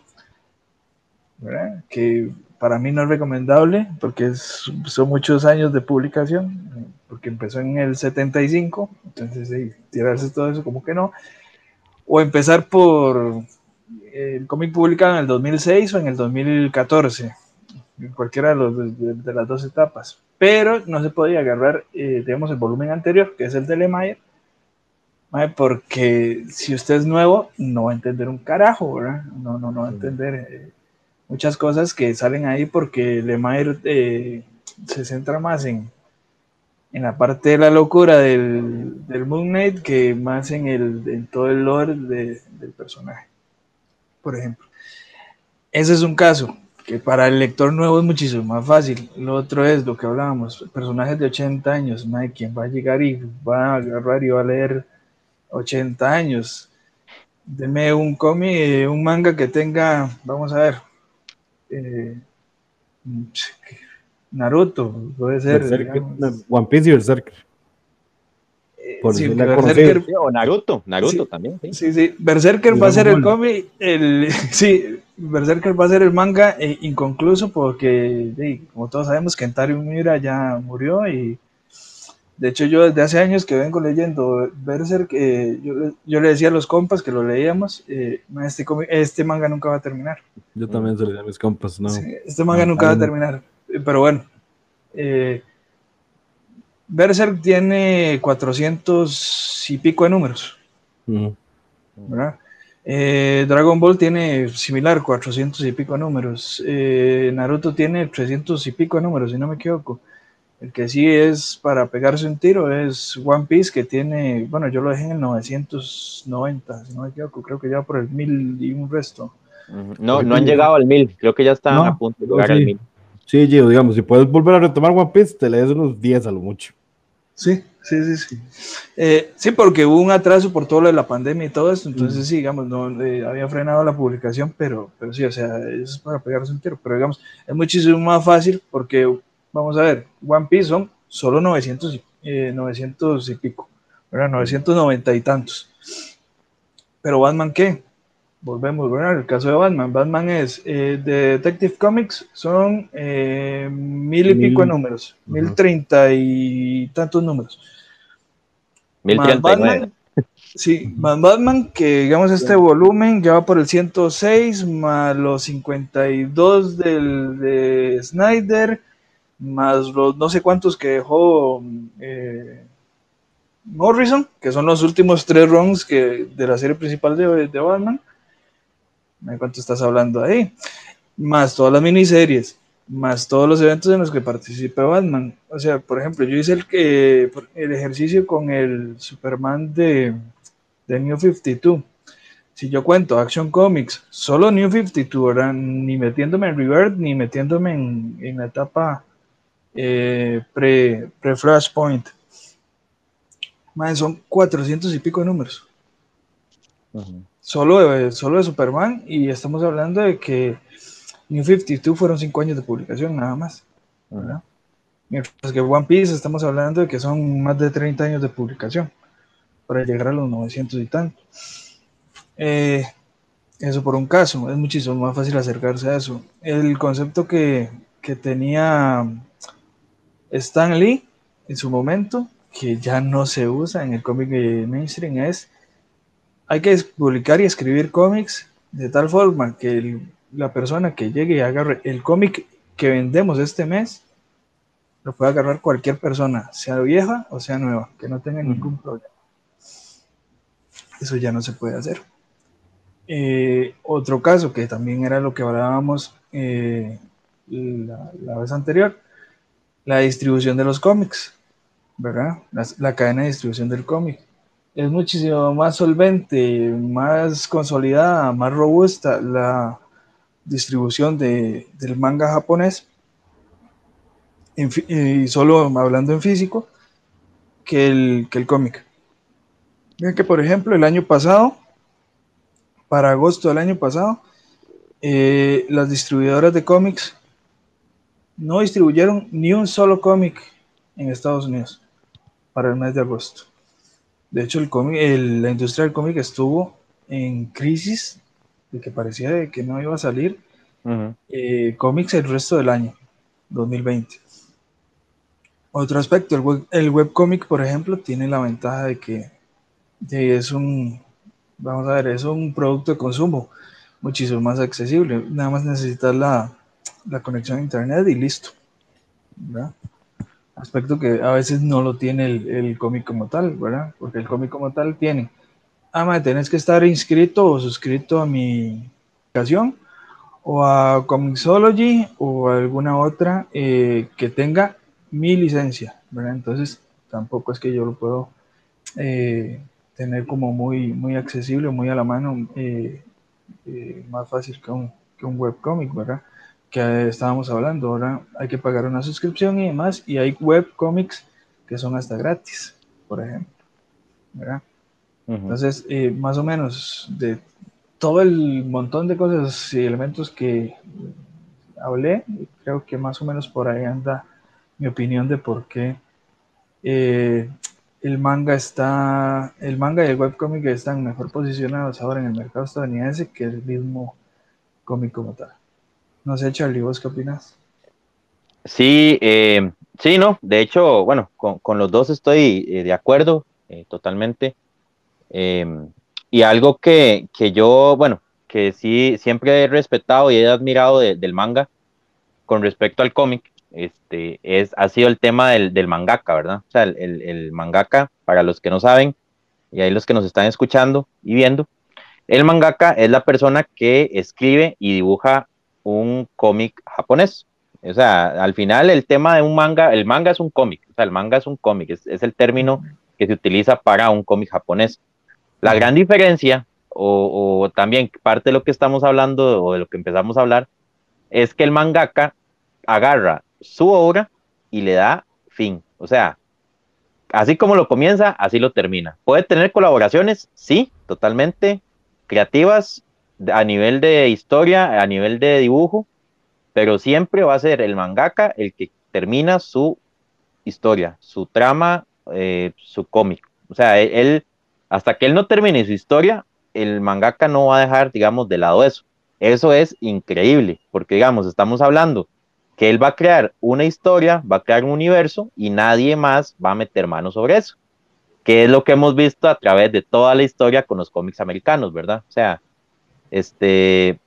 que para mí no es recomendable porque son muchos años de publicación, porque empezó en el 75, entonces tirarse todo eso como que no. O empezar por el cómic publicado en el 2006 o en el 2014, cualquiera de, los, de, las dos etapas. Pero no se podía agarrar, eh, digamos, el volumen anterior, que es el de Lemire, porque si usted es nuevo, no va a entender un carajo, ¿verdad? No, no, no va a entender. Eh, muchas cosas que salen ahí porque Lemire eh, se centra más en, en la parte de la locura del, del Moon Knight que más en, el, en todo el lore del personaje, por ejemplo. Ese es un caso que para el lector nuevo es muchísimo más fácil. Lo otro es lo que hablábamos, personajes de 80 años, ¿no? ¿quién va a llegar y va a agarrar y va a leer 80 años? Deme un cómic, un manga que tenga, vamos a ver, eh, Naruto, puede ser. One Piece y Berserker. Eh, sí, Berserker, o Naruto, Naruto también. Sí, sí, Berserker va a ser el cómic, el, [LAUGHS] sí, Berserker va a ser el manga eh, inconcluso porque, como todos sabemos, Kentaro Miura ya murió y de hecho, yo desde hace años que vengo leyendo Berserk, eh, yo, yo, le decía a los compas que lo leíamos, eh, este, este manga nunca va a terminar. Yo también se lo decía a mis compas, ¿no? este manga nunca va a terminar. Pero bueno, eh, Berserk tiene 400 y pico de números. Dragon Ball tiene similar, 400 y pico de números. Naruto tiene 300 y pico de números, si no me equivoco. El que sí es para pegarse un tiro es One Piece, que tiene, bueno, yo lo dejé en el 990, si no me equivoco, creo que ya por el 1000 y un resto. No, no han llegado al 1000, creo que ya están a punto de llegar al 1000. Sí, Gio, digamos, si puedes volver a retomar One Piece, te lees unos 10 a lo mucho. Sí, sí, sí, sí. Eh, sí, porque hubo un atraso por todo lo de la pandemia y todo esto, entonces sí, digamos, no eh, había frenado la publicación, pero, pero sí, o sea, es para pegarse un tiro, pero digamos, es muchísimo más fácil porque vamos a ver, One Piece son solo 900 y, 900 y pico, ¿verdad? 990 y tantos. Pero Batman, ¿qué? Volvemos, ¿verdad? El caso de Batman. Batman es de Detective Comics, son mil y pico de números, mil treinta y tantos números. Mil treinta Sí, más Batman, que digamos este volumen ya va por el 106, más los 52 del, de Snyder, más los no sé cuántos que dejó eh, Morrison, que son los últimos tres runs que, de la serie principal de, de Batman. ¿De cuánto estás hablando ahí? Más todas las miniseries, más todos los eventos en los que participa Batman. O sea, por ejemplo, yo hice el, el ejercicio con el Superman de de New 52. Si yo cuento Action Comics, solo New 52, ni metiéndome en Revert, ni metiéndome en, la etapa eh, pre-Flashpoint. son 400 y pico de números. solo, de, solo de Superman, y estamos hablando de que New 52 fueron 5 años de publicación, nada más. Mientras que One Piece estamos hablando de que son más de 30 años de publicación para llegar a los 900 y tanto. Eh, eso por un caso, es muchísimo más fácil acercarse a eso. El concepto que, que tenía Stan Lee en su momento, que ya no se usa en el cómic mainstream, es hay que publicar y escribir cómics de tal forma que la persona que llegue y agarre el cómic que vendemos este mes, lo pueda agarrar cualquier persona, sea vieja o sea nueva, que no tenga ningún problema. Eso ya no se puede hacer. Eh, otro caso que también era lo que hablábamos eh, la, vez anterior, la distribución de los cómics, ¿verdad? La, cadena de distribución del cómic. Es muchísimo más solvente, más consolidada, más robusta la distribución de, del manga japonés, y solo hablando en físico, que el, que el cómic. Miren que, por ejemplo, el año pasado, para agosto del año pasado, eh, las distribuidoras de cómics no distribuyeron ni un solo cómic en Estados Unidos para el mes de agosto. De hecho, el la industria del cómic estuvo en crisis, de que parecía que no iba a salir eh, cómics el resto del año, 2020. Otro aspecto, el web, el webcomic, por ejemplo, tiene la ventaja de que es un, vamos a ver, es un producto de consumo muchísimo más accesible. Nada más necesitas la, conexión a internet y listo. ¿verdad? Aspecto que a veces no lo tiene el, cómic como tal, ¿verdad? Porque el cómic como tal tiene, ah, tenés que estar inscrito o suscrito a mi aplicación o a Comixology o alguna otra eh, que tenga mi licencia, ¿verdad? Entonces tampoco es que yo lo puedo eh, tener como muy, muy accesible, muy a la mano, eh, más fácil que un, que un webcomic, ¿verdad? Que estábamos hablando, ahora hay que pagar una suscripción y demás, y hay webcomics que son hasta gratis, por ejemplo, ¿verdad? Entonces, eh, más o menos de todo el montón de cosas y elementos que hablé, creo que más o menos por ahí anda mi opinión de por qué el manga está, el manga y el webcomic están mejor posicionados ahora en el mercado estadounidense que el mismo cómic como tal. No sé, Charlie, ¿vos qué opinas? Sí, eh, sí, no, de hecho, bueno, con, los dos estoy eh, de acuerdo eh, totalmente. y algo que, que, yo, bueno, que sí, siempre he respetado y he admirado del manga con respecto al cómic, este, es, ha sido el tema del, del mangaka, ¿verdad? O sea, el, el, mangaka, para los que no saben, y ahí los que nos están escuchando y viendo, el mangaka es la persona que escribe y dibuja un cómic japonés. O sea, al final el tema de un manga, el manga es un cómic, o sea, el manga es un cómic, es, es, el término que se utiliza para un cómic japonés. La gran diferencia, o, o, también parte de lo que estamos hablando o de lo que empezamos a hablar, es que el mangaka agarra su obra y le da fin. O sea, así como lo comienza, así lo termina. Puede tener colaboraciones, sí, totalmente creativas a nivel de historia, a nivel de dibujo, pero siempre va a ser el mangaka el que termina su historia, su trama, eh, su cómic. O sea, él, hasta que él no termine su historia, el mangaka no va a dejar, digamos, de lado eso. Eso es increíble, porque, digamos, estamos hablando que él va a crear una historia, va a crear un universo y nadie más va a meter mano sobre eso, que es lo que hemos visto a través de toda la historia con los cómics americanos, ¿verdad? O sea, este,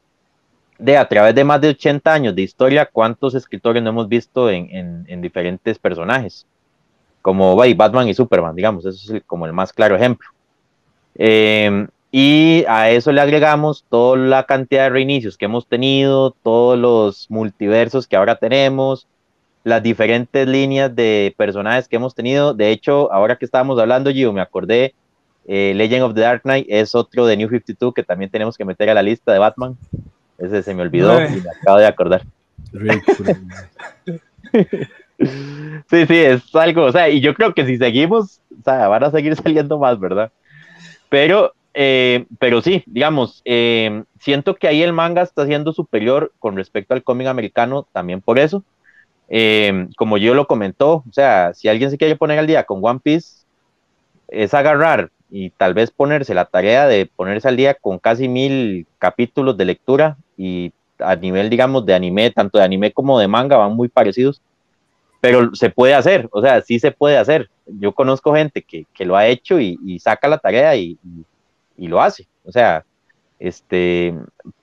de a través de más de 80 años de historia, ¿cuántos escritores no hemos visto en, en, diferentes personajes? Como Batman y Superman, digamos, eso es como el más claro ejemplo. Eh, y a eso le agregamos toda la cantidad de reinicios que hemos tenido, todos los multiversos que ahora tenemos, las diferentes líneas de personajes que hemos tenido. De hecho, ahora que estábamos hablando, yo me acordé, eh, Legend of the Dark Knight es otro de New 52 que también tenemos que meter a la lista de Batman. Ese se me olvidó y me acabo de acordar. [LAUGHS] sí, sí, es algo, o sea, y yo creo que si seguimos, o sea, van a seguir [LAUGHS] saliendo más, ¿verdad? Pero eh, pero sí, digamos, eh, siento que ahí el manga está siendo superior con respecto al cómic americano también por eso. Eh, como yo lo comentó, o sea, si alguien se quiere poner al día con One Piece, es agarrar y tal vez ponerse la tarea de ponerse al día con casi mil capítulos de lectura y a nivel, digamos, de anime, tanto de anime como de manga, van muy parecidos, pero se puede hacer, o sea, sí se puede hacer. Yo conozco gente que, que lo ha hecho y, saca la tarea y, y lo hace. O sea, este,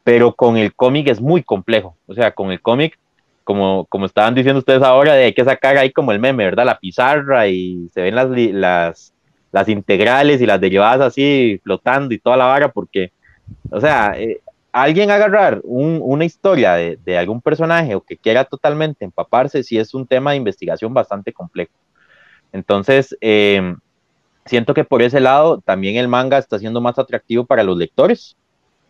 pero con el cómic es muy complejo. O sea, con el cómic, como, como estaban diciendo ustedes ahora, hay que sacar ahí como el meme, ¿verdad? La pizarra y se ven las, las, las integrales y las derivadas así flotando y toda la vara, porque, o sea, eh, alguien agarrar una historia de, de, algún personaje o que quiera totalmente empaparse, si es un tema de investigación bastante complejo. Entonces, eh, siento que por ese lado también el manga está siendo más atractivo para los lectores.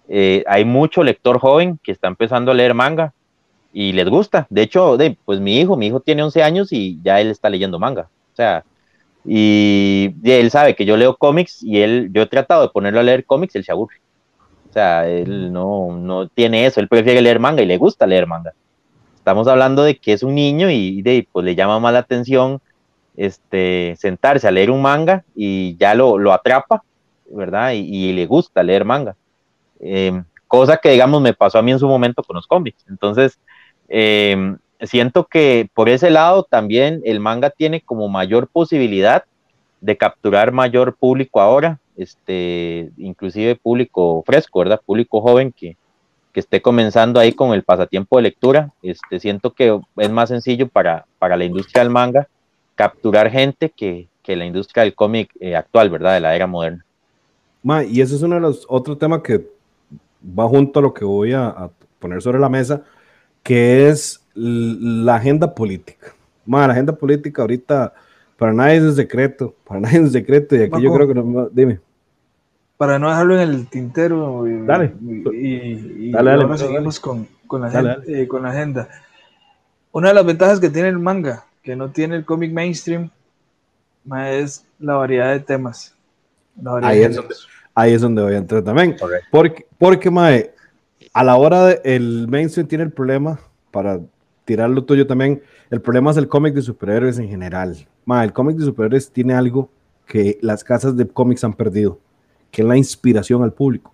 Eh, hay mucho lector joven que está empezando a leer manga y les gusta. De hecho, pues mi hijo, mi hijo tiene 11 años y ya él está leyendo manga. O sea, y, él sabe que yo leo cómics y él, yo he tratado de ponerlo a leer cómics, él se aburre. O sea, él no, no tiene eso, él prefiere leer manga y le gusta leer manga. Estamos hablando de que es un niño y de, pues le llama más la atención este, sentarse a leer un manga y ya lo, lo atrapa, ¿verdad? Y, le gusta leer manga. Em, cosa que, digamos, me pasó a mí en su momento con los cómics. Entonces, em, siento que por ese lado también el manga tiene como mayor posibilidad de capturar mayor público ahora, este, inclusive público fresco, ¿verdad? Público joven que, que esté comenzando ahí con el pasatiempo de lectura. Este, siento que es más sencillo para, para la industria del manga capturar gente que, que la industria del cómic eh, actual, ¿verdad? De la era moderna. Ma, y ese es uno de los otros temas que va junto a lo que voy a, poner sobre la mesa, que es la agenda política. Ma, la agenda política ahorita para nadie es secreto, para nadie es secreto, y aquí yo creo que no, dime. Para no dejarlo en el tintero, y, dale, y, dale, seguimos con, con, la eh, con la agenda. Una de las ventajas que tiene el manga que no tiene el cómic mainstream es la variedad de temas. ahí, es donde, voy a entrar también. Porque, porque mae, a la hora de, el mainstream tiene el problema, para tirar lo tuyo también, el problema es el cómic de superhéroes en general. Mae, el cómic de superhéroes tiene algo que las casas de cómics han perdido, que es la inspiración al público.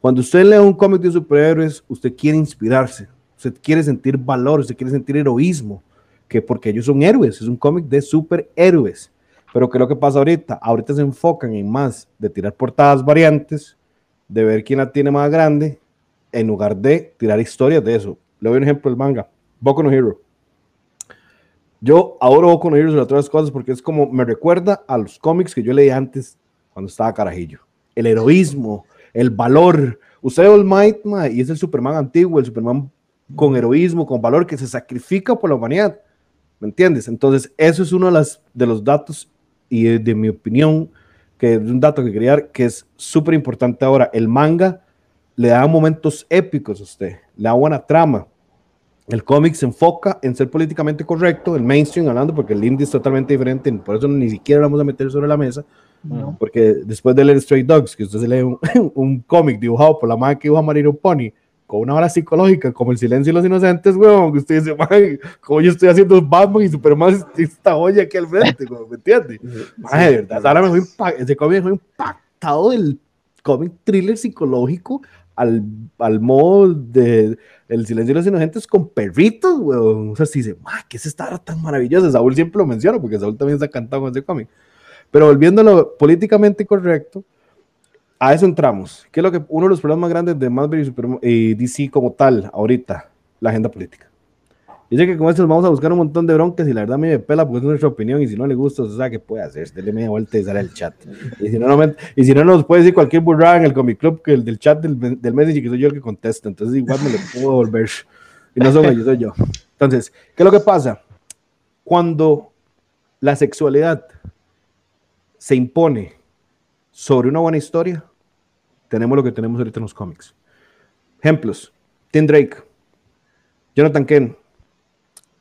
Cuando usted lee un cómic de superhéroes, usted quiere inspirarse, usted quiere sentir valor, usted quiere sentir heroísmo, que porque ellos son héroes, es un cómic de superhéroes. Pero ¿qué es lo que pasa ahorita? Ahorita se enfocan en más de tirar portadas variantes, de ver quién la tiene más grande, en lugar de tirar historias de eso. Le doy un ejemplo del manga, Boku no Hero. Yo adoro Boku no Hero sobre otras cosas porque es como me recuerda a los cómics que yo leí antes cuando estaba carajillo. El heroísmo, el valor. Usted All Might, y es el Superman antiguo, el Superman con heroísmo, con valor, que se sacrifica por la humanidad. ¿Me entiendes? Entonces, eso es uno de, las, de los datos y de, mi opinión, que es un dato que quería dar, que es súper importante ahora. El manga le da momentos épicos a usted, le da buena trama. El cómic se enfoca en ser políticamente correcto, el mainstream hablando, porque el indie es totalmente diferente, por eso ni siquiera lo vamos a meter sobre la mesa, porque después de leer Stray Dogs, que usted se lee un, [LAUGHS] cómic dibujado por la madre que dibuja Marino Pony, con una hora psicológica como el silencio de los inocentes, weón, que usted dice, como yo estoy haciendo Batman y Superman esta olla aquí al frente, ¿me entiendes? Mae, de verdad, ahora me fue ese cómic fue impactado del cómic thriller psicológico al, al modo de El silencio de los inocentes con perritos, weón. O sea, si dice, mae, ¿qué es esta tan maravillosa? Saúl siempre lo menciona porque Saúl también se ha cantado con ese cómic. Pero volviéndolo políticamente correcto, a eso entramos. ¿Qué es lo que uno de los problemas más grandes de Marvel y, DC como tal ahorita? La agenda política. Dice que con esto vamos a buscar un montón de broncas y la verdad me pela porque es nuestra opinión y si no le gusta, o sea, ¿qué puede hacer? Dele media vuelta y sale el chat. Y si no, y si no nos puede decir cualquier burrada en el Comic Club que el del chat del, del Messenger que soy yo el que contesta. Entonces igual me lo puedo volver. Y no son ellos, soy yo. Entonces, ¿qué es lo que pasa? Cuando la sexualidad se impone sobre una buena historia, tenemos lo que tenemos ahorita en los cómics. Ejemplos: Tim Drake, Jonathan Kent,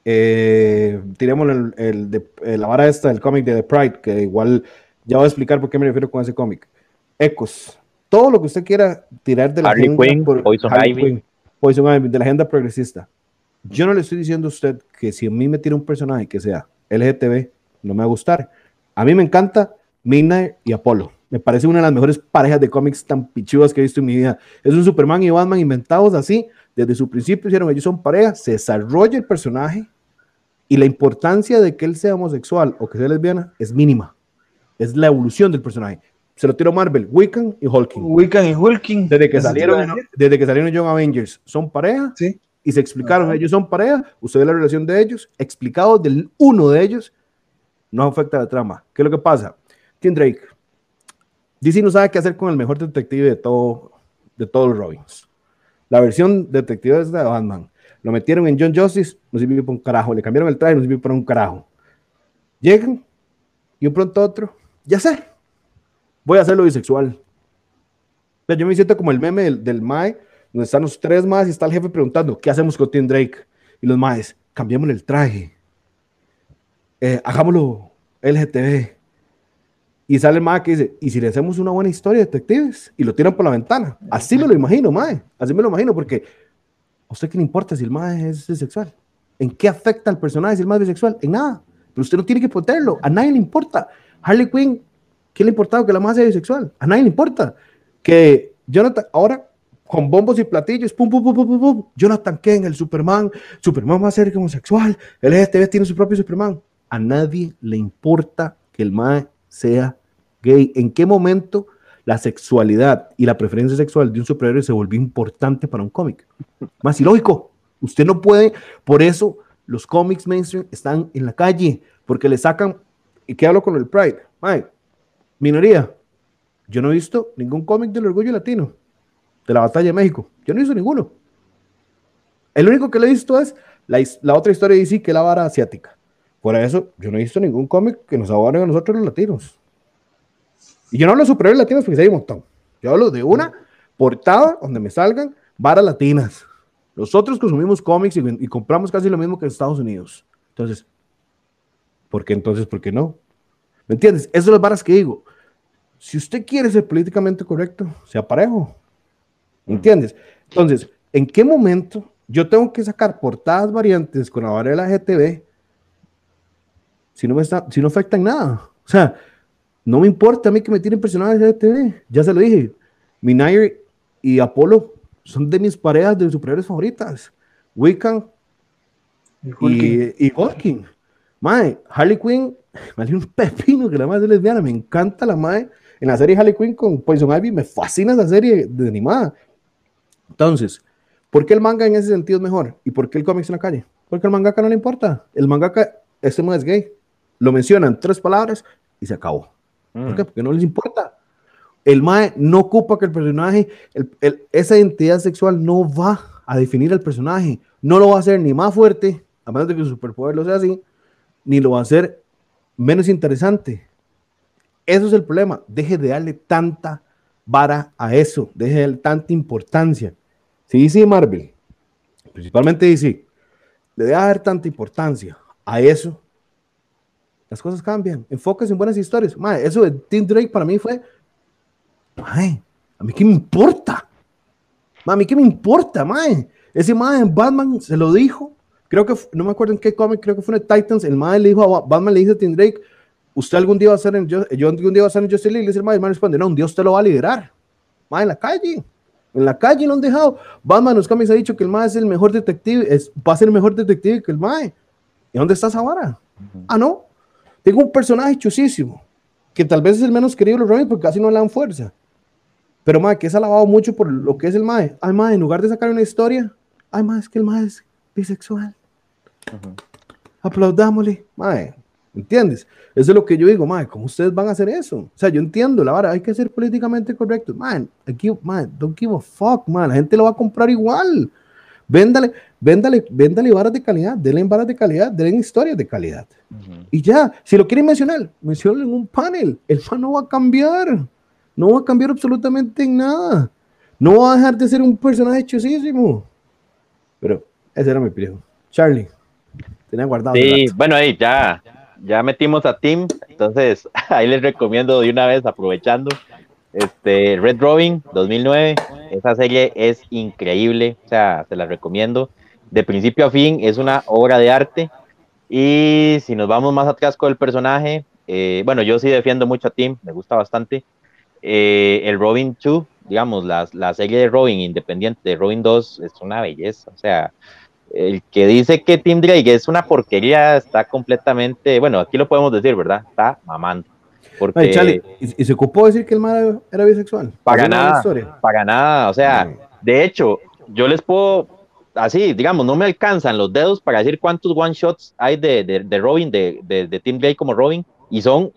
eh, tiremos el, de, eh, la vara esta del cómic de The Pride, que igual ya voy a explicar por qué me refiero con ese cómic. Ecos, todo lo que usted quiera tirar de la Harley Quinn, Poison Ivy. Poison Ivy, de la agenda progresista. Yo no le estoy diciendo a usted que si a mí me tira un personaje que sea LGTB, no me va a gustar. A mí me encanta Midnight y Apolo. Me parece una de las mejores parejas de cómics tan pichudas que he visto en mi vida. Es un Superman y Batman inventados así. Desde su principio hicieron, ellos son pareja, se desarrolla el personaje y la importancia de que él sea homosexual o que sea lesbiana es mínima. Es la evolución del personaje. Se lo tiro Marvel, Wiccan y Hulking. Wiccan y Hulking. Desde que salieron, desde que salieron Young Avengers, son pareja. Sí. Y se explicaron, ellos son pareja, usted ve la relación de ellos, explicado del uno de ellos, no afecta la trama. ¿Qué es lo que pasa? Tim Drake. DC no sabe qué hacer con el mejor detective de todo, de todos los Robins. La versión detective es de Batman. Lo metieron en John Justice, no sirvió para un carajo. Le cambiaron el traje, no sirvió para un carajo. Llegan y un pronto otro, ya sé, voy a hacerlo bisexual. Yo me siento como el meme del, del Mae, donde están los tres más y está el jefe preguntando, ¿qué hacemos con Tim Drake? Y los Maes, cambiémosle el traje. Eh, hagámoslo LGTB. Y sale el mae que dice, ¿y si le hacemos una buena historia de detectives? Y lo tiran por la ventana. Así me lo imagino, mae. Así me lo imagino, porque ¿a usted qué le importa si el mae es bisexual? ¿En qué afecta al personaje si el mae es bisexual? En nada. Pero usted no tiene que ponerlo. A nadie le importa. Harley Quinn, ¿qué le ha importado que la mae sea bisexual? A nadie le importa. Que Jonathan, ahora con bombos y platillos, pum, pum, pum, pum, pum, pum. Jonathan Kent, el Superman, Superman va a ser homosexual, el LGTB tiene su propio Superman. A nadie le importa que el mae sea gay. ¿En qué momento la sexualidad y la preferencia sexual de un superhéroe se volvió importante para un cómic? Más ilógico. Usted no puede, por eso los cómics mainstream están en la calle, porque le sacan, ¿y qué hablo con el Pride? minoría. Yo no he visto ningún cómic del orgullo latino, de la batalla de México. Yo no he visto ninguno. El único que le he visto es la, otra historia de DC, que es la vara asiática. Por eso, yo no he visto ningún cómic que nos aborden a nosotros los latinos. Y yo no hablo de superhéroes latinos porque hay un montón. Yo hablo de una portada donde me salgan varas latinas. Nosotros consumimos cómics y, compramos casi lo mismo que en Estados Unidos. Entonces, ¿por qué entonces? ¿Por qué no? ¿Me entiendes? Esas son las varas que digo. Si usted quiere ser políticamente correcto, sea parejo. ¿Me entiendes? Entonces, ¿en qué momento yo tengo que sacar portadas variantes con la vara de la GTV si no, me está, si no afectan nada. O sea, no me importa a mí que me tiren personajes de TV. Ya se lo dije. Minair y Apolo son de mis parejas de superhéroes favoritas. Wiccan y, y Walking. Mae, Harley Quinn, [LAUGHS] me hace un pepino que la madre es lesbiana. Me encanta la madre. En la serie Harley Quinn con Poison Ivy me fascina esa serie de animada. Entonces, ¿por qué el manga en ese sentido es mejor? ¿Y por qué el cómic en la calle? Porque el mangaka no le importa. El mangaka, este no es gay. Lo mencionan tres palabras y se acabó. ¿Por qué? Mm. Porque no les importa. El MAE no ocupa que el personaje, esa identidad sexual no va a definir al personaje. No lo va a hacer ni más fuerte, a menos de que su superpoder lo sea así, ni lo va a hacer menos interesante. Eso es el problema. Deje de darle tanta vara a eso. Deje de darle tanta importancia. Si dice Marvel, principalmente dice, le debe dar tanta importancia a eso, las cosas cambian. Enfóquese en buenas historias. eso de Tim Drake para mí fue, a mí qué me importa. Mami, ¿qué me importa, mae? Ese mae en Batman se lo dijo. Creo que, no me acuerdo en qué cómic, creo que fue en Titans. El mae le dijo a Batman, le dice a Tim Drake, usted algún día va a ser en, yo, yo algún día va a ser en Justice League. Le dice el mae, el mae responde, no, un día usted lo va a liberar. Mae, en la calle. En la calle lo han dejado. Batman en los cómics ha dicho que el mae es el mejor detective, es, va a ser el mejor detective que el mae. ¿Y dónde está esa vara? Ah, no. Tengo un personaje chusísimo, que tal vez es el menos querido de los Robins porque casi no le dan fuerza. Pero, mae, que es alabado mucho por lo que es el mae. Ay, mae, en lugar de sacar una historia, ay, mae, es que el mae es bisexual. Aplaudámosle, mae. ¿Entiendes? Eso es lo que yo digo, mae, ¿cómo ustedes van a hacer eso? O sea, yo entiendo, la vara, hay que ser políticamente correcto. Man, aquí, man, don't give a fuck, man. La gente lo va a comprar igual. Véndale, véndale, véndale varas de calidad, denle varas de calidad, denle historias de calidad. Y ya, si lo quieren mencionar, mencionen en un panel. El fan no va a cambiar. No va a cambiar absolutamente en nada. No va a dejar de ser un personaje chusísimo. Pero ese era mi primo. Charlie, tenía guardado. Sí, bueno, ahí ya, ya metimos a Tim, entonces [LAUGHS] ahí les recomiendo de una vez, aprovechando, este Red Robin 2009, esa serie es increíble, o sea, se la recomiendo. De principio a fin es una obra de arte. Y si nos vamos más atrás con el personaje, eh, bueno, yo sí defiendo mucho a Tim, me gusta bastante. Eh, el Robin 2, digamos, la, la, serie de Robin independiente de Robin 2 es una belleza. O sea, el que dice que Tim Drake es una porquería está completamente, bueno, aquí lo podemos decir, ¿verdad? Está mamando. Porque, ¿y, se ocupó decir que el mal era bisexual? Para nada, para nada. O sea, de hecho, yo les puedo, así, digamos, no me alcanzan los dedos para decir cuántos one shots hay de, de, Robin, de, de, de Tim Drake como Robin, y son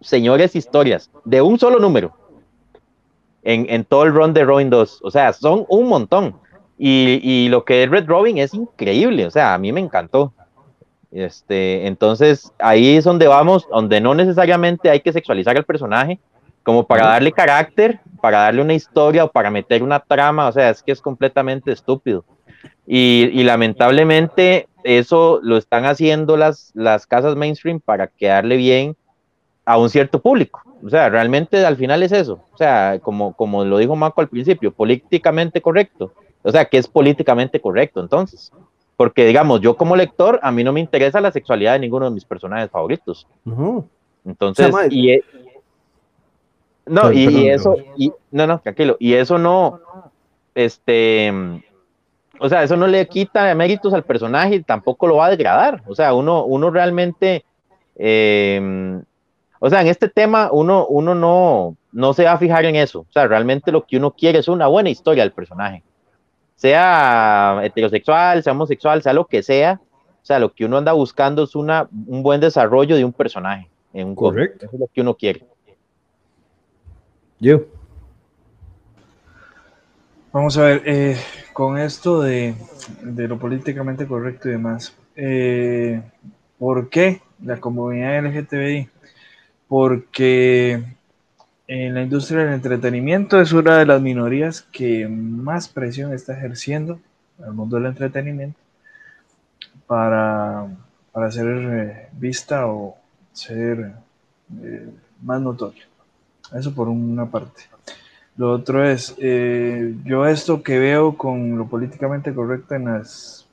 señores historias de un solo número en, en, todo el run de Robin 2. O sea, son un montón. Y, y, lo que es Red Robin es increíble. O sea, a mí me encantó. Este, entonces, ahí es donde vamos, donde no necesariamente hay que sexualizar al personaje, como para darle carácter, para darle una historia o para meter una trama. O sea, es que es completamente estúpido. Y, y lamentablemente eso lo están haciendo las, las casas mainstream para quedarle bien a un cierto público. O sea, realmente al final es eso. O sea, como, como lo dijo Marco al principio, políticamente correcto. O sea, que es políticamente correcto entonces. Porque digamos, yo como lector, a mí no me interesa la sexualidad de ninguno de mis personajes favoritos. Entonces, y, e, no, y, eso, y, no, no, tranquilo, y eso no, este, o sea, eso no le quita méritos al personaje y tampoco lo va a degradar. O sea, uno, uno realmente, eh, o sea, en este tema uno, uno no, no se va a fijar en eso. O sea, realmente lo que uno quiere es una buena historia del personaje. Sea heterosexual, sea homosexual, sea lo que sea. O sea, lo que uno anda buscando es una, un buen desarrollo de un personaje. En un Correcto. Eso es lo que uno quiere. Yo. Vamos a ver, eh, con esto de, de, lo políticamente correcto y demás, eh, ¿por qué la comunidad LGTBI porque en la industria del entretenimiento es una de las minorías que más presión está ejerciendo al mundo del entretenimiento para, para ser eh, vista o ser eh, más notorio. Eso por una parte. Lo otro es, eh, yo esto que veo con lo políticamente correcto en las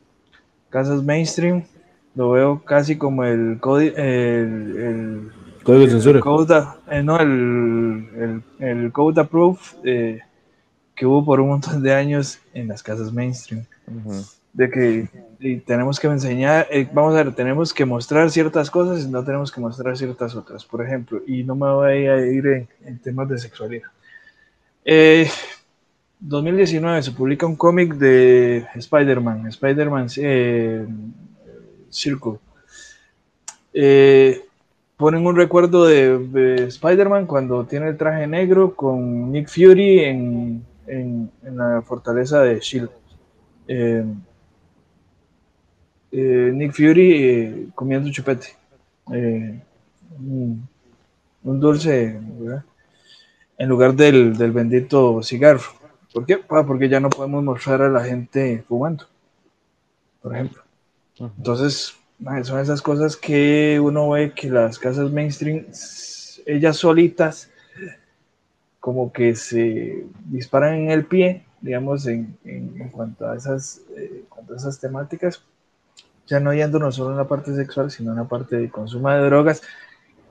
casas mainstream, lo veo casi como el, el, el Código de censura. Code, eh, no, el, el, el Code Approved eh, que hubo por un montón de años en las casas mainstream. De que y tenemos que enseñar, eh, vamos a ver, tenemos que mostrar ciertas cosas y no tenemos que mostrar ciertas otras, por ejemplo, y no me voy a ir en, en temas de sexualidad. 2019 se publica un cómic de Spider-Man, Spider-Man eh, Circle. Eh, ponen un recuerdo de, Spider-Man cuando tiene el traje negro con Nick Fury en, en, la fortaleza de Shield. Eh, eh, Nick Fury eh, comiendo chupete. Un, un, dulce, ¿verdad? En lugar del, del, bendito cigarro. ¿Por qué? Ah, porque ya no podemos mostrar a la gente fumando, por ejemplo. Entonces, son esas cosas que uno ve que las casas mainstream, ellas solitas, como que se disparan en el pie digamos, en, cuanto, a esas, eh, cuanto a esas temáticas, ya no yéndonos solo en la parte sexual, sino en la parte de consumo de drogas.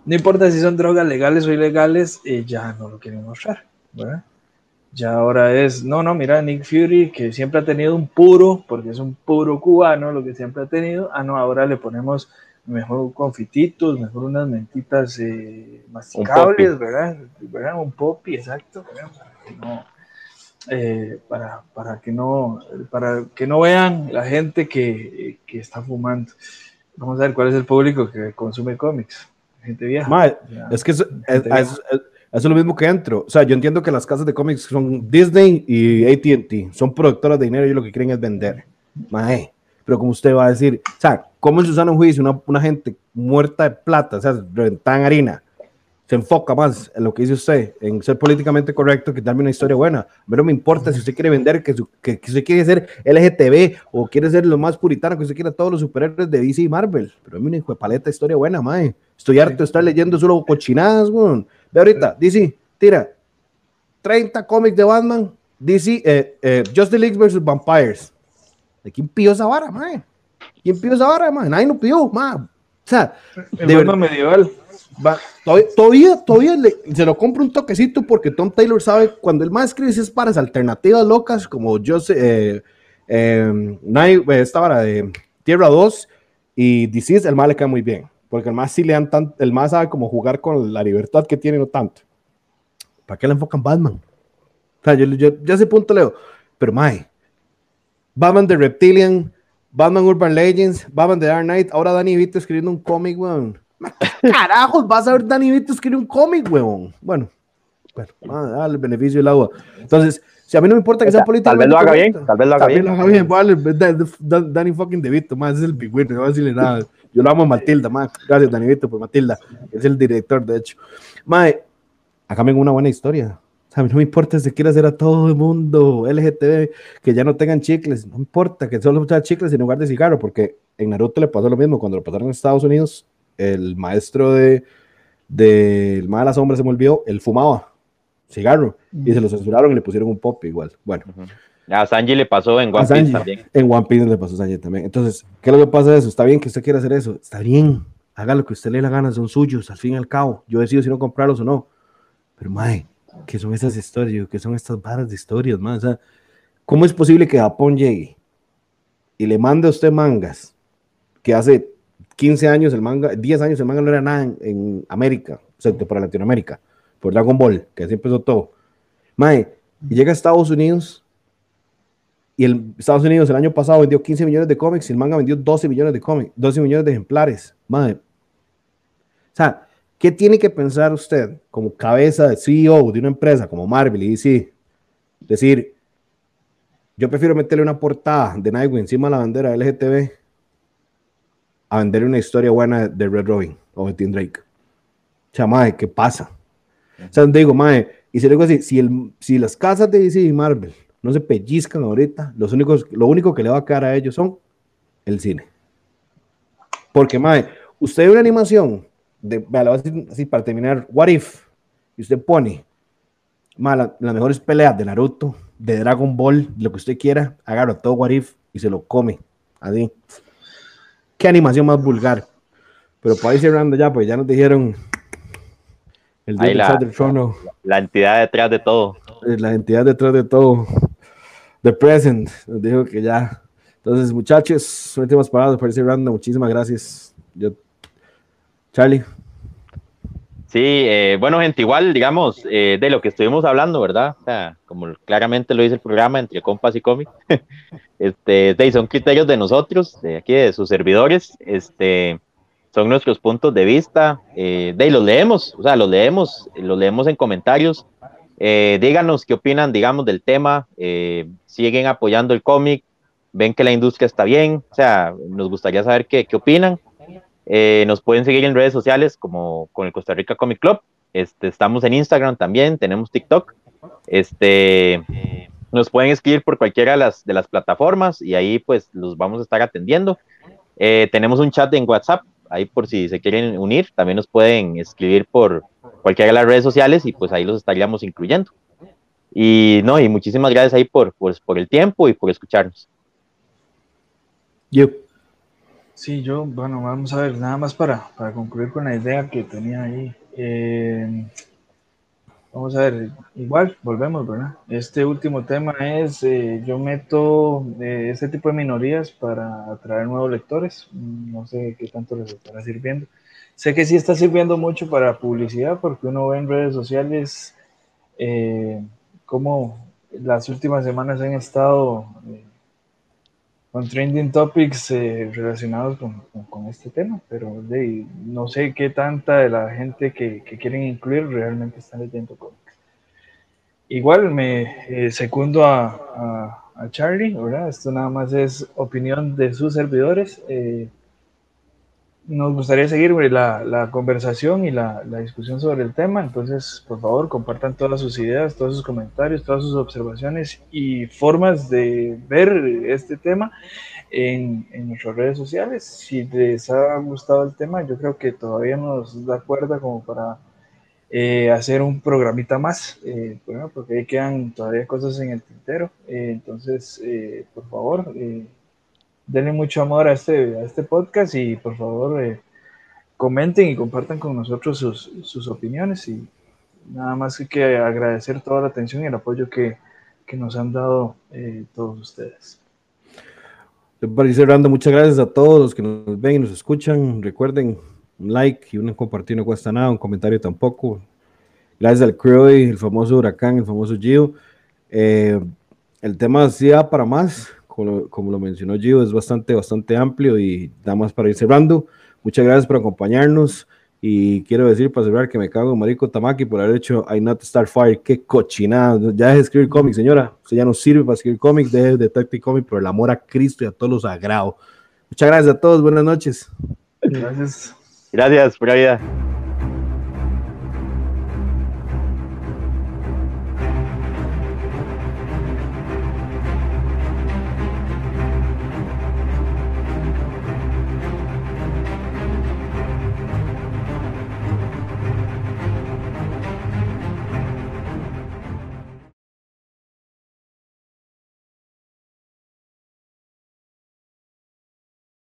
No importa si son drogas legales o ilegales, eh, ya no lo quieren mostrar, ¿verdad? Ya ahora es, no, no, mira, Nick Fury, que siempre ha tenido un puro, porque es un puro cubano, lo que siempre ha tenido, ah, no, ahora le ponemos mejor confititos, mejor unas mentitas eh, masticables, ¿verdad? ¿verdad? Un popi, exacto, eh, para, para, que no, para que no vean la gente que, que, está fumando. Vamos a ver cuál es el público que consume cómics. Gente vieja. es que es, eso es lo mismo que entro. O sea, yo entiendo que las casas de cómics son Disney y ATT, son productoras de dinero y lo que quieren es vender. Mae. Pero como usted va a decir, o sea, ¿cómo se usa un juicio una, una, gente muerta de plata, o sea, reventada en harina? Se enfoca más en lo que dice usted, en ser políticamente correcto, que darme una historia buena. Pero no me importa si usted quiere vender, que, que, que, usted quiere ser LGTB o quiere ser lo más puritano, que usted quiera todos los superhéroes de DC y Marvel. Pero a mí de paleta historia buena, mae. Estoy harto de estar leyendo solo cochinadas, weón. Ve ahorita, DC, tira 30 cómics de Batman, DC, eh, eh, Just the League vs. Vampires. ¿De quién pidió esa vara, man? ¿Quién pidió esa vara, man? Nadie no pidió, man. O sea, el de medieval. Todavía, todavía, se lo compro un toquecito porque Tom Taylor sabe cuando el más escribe es para alternativas locas como yo eh, eh, esta vara de Tierra 2 y DC, el mal le cae muy bien porque el más sí le dan tanto, el más sabe cómo jugar con la libertad que tiene, no tanto. ¿Para qué le enfocan Batman? O sea, yo, yo, yo a ese punto leo, pero mae, Batman de Reptilian, Batman Urban Legends, Batman de Dark Knight, ahora Danny Vito escribiendo un cómic, weón. [LAUGHS] Carajos, vas a ver Danny Vito escribir un cómic, weón. Bueno, bueno, dale el beneficio del agua. Entonces, si a mí no me importa que sea político. Tal vez lo haga bien, tal vez lo haga bien. Lo haga bien, vale, Danny fucking DeVito, más es el winner, no voy a decirle nada. Yo lo amo a Matilda, más. Gracias, Danivito, por Matilda. Es el director, de hecho. Mae, acá me una buena historia. a mí no me importa si quiere hacer a todo el mundo LGTB que ya no tengan chicles. No importa que solo usen chicles en lugar de cigarro, porque en Naruto le pasó lo mismo. Cuando lo pasaron en Estados Unidos, el maestro de, de el de la sombra se me olvidó, él fumaba cigarro y se lo censuraron y le pusieron un pop igual. Bueno. A Sanji le pasó en One Piece también. En One Piece le pasó a Sanji también. Entonces, ¿qué es lo que pasa de eso? Está bien que usted quiera hacer eso. Está bien. Haga lo que usted le dé la gana, son suyos, al fin y al cabo. Yo decido si no comprarlos o no. Pero, mae, ¿qué son esas historias? ¿Qué son estas barras de historias? O sea, ¿cómo es posible que Japón llegue y le mande a usted mangas que hace 15 años el manga, 10 años el manga no era nada en, América, excepto para Latinoamérica, por Dragon Ball, que así empezó todo. Mae, llega a Estados Unidos y Estados Unidos el año pasado vendió 15 millones de cómics y el manga vendió 12 millones de cómics, 12 millones de ejemplares. Madre. O sea, ¿qué tiene que pensar usted como cabeza de CEO de una empresa como Marvel y DC? Decir, yo prefiero meterle una portada de Nightwing encima de la bandera LGTB a venderle una historia buena de Red Robin o de Tim Drake. O sea, madre, ¿qué pasa? O sea, digo, madre, y si digo así, si, el, si las casas de DC y Marvel no se pellizcan ahorita, los únicos, lo único que le va a quedar a ellos son el cine. Porque, mae, usted ve una animación, de, así, para terminar, What If, y usted pone las mejores peleas de Naruto, de Dragon Ball, lo que usted quiera, agarra todo What If y se lo come. Así. Qué animación más vulgar. Pero para ir cerrando ya, pues ya nos dijeron el la, del trono. La entidad detrás de todo. La entidad detrás de todo. The Present, nos dijo que ya. Entonces, muchachos, últimas palabras para ir cerrando. Muchísimas gracias. Yo, Charlie. Sí, eh, bueno, gente, igual, digamos, eh, de lo que estuvimos hablando, ¿verdad? O sea, como claramente lo dice el programa entre compas y cómics, [LAUGHS] este, de, son criterios de nosotros, de aquí, de sus servidores, este, son nuestros puntos de vista, eh, de los leemos, o sea, los leemos, los leemos en comentarios, eh, díganos qué opinan, digamos, del tema. Eh, siguen apoyando el cómic, ven que la industria está bien. O sea, nos gustaría saber qué, qué opinan. Eh, nos pueden seguir en redes sociales como con el Costa Rica Comic Club. Este, estamos en Instagram también, tenemos TikTok. Este, nos pueden escribir por cualquiera de las, plataformas y ahí pues los vamos a estar atendiendo. tenemos un chat en WhatsApp, ahí por si se quieren unir, también nos pueden escribir por, cualquiera de las redes sociales y pues ahí los estaríamos incluyendo. Y no, y muchísimas gracias ahí por, por, por el tiempo y por escucharnos. Yo. Sí, yo, bueno, vamos a ver, nada más para, para concluir con la idea que tenía ahí. Eh, vamos a ver, igual, volvemos, ¿verdad? Este último tema es, eh, yo meto eh, este tipo de minorías para atraer nuevos lectores. No sé qué tanto les estará sirviendo. Sé que sí está sirviendo mucho para publicidad porque uno ve en redes sociales eh, cómo las últimas semanas han estado eh, con trending topics eh, relacionados con, con, este tema, pero de, no sé qué tanta de la gente que, que quieren incluir realmente están leyendo cómics. Igual me eh, secundo a, a, a, Charlie, ¿verdad? Esto nada más es opinión de sus servidores. Eh, nos gustaría seguir la, la conversación y la, la, discusión sobre el tema. Entonces, por favor, compartan todas sus ideas, todos sus comentarios, todas sus observaciones y formas de ver este tema en, en nuestras redes sociales. Si les ha gustado el tema, yo creo que todavía nos da cuerda como para eh, hacer un programita más, eh, bueno, porque ahí quedan todavía cosas en el tintero. Eh, entonces, eh, por favor, eh, denle mucho amor a este, a este podcast y por favor eh, comenten y compartan con nosotros sus, sus, opiniones y nada más que agradecer toda la atención y el apoyo que, que nos han dado eh, todos ustedes. Para ir cerrando, muchas gracias a todos los que nos ven y nos escuchan. Recuerden, un like y un compartir no cuesta nada, un comentario tampoco. Gracias al Croy, el famoso huracán, el famoso Gio. Eh, el tema sí da para más, como, como, lo mencionó Gio, es bastante, bastante amplio y nada más para ir cerrando. Muchas gracias por acompañarnos y quiero decir para cerrar que me cago en Marico Tamaki por haber hecho I Not Starfire. Qué cochinada. Ya deje de escribir cómics, señora. Usted ya no sirve para escribir cómics, deje de Tactic Comics por el amor a Cristo y a todos los sagrados. Muchas gracias a todos. Buenas noches. Gracias. Gracias, por la vida.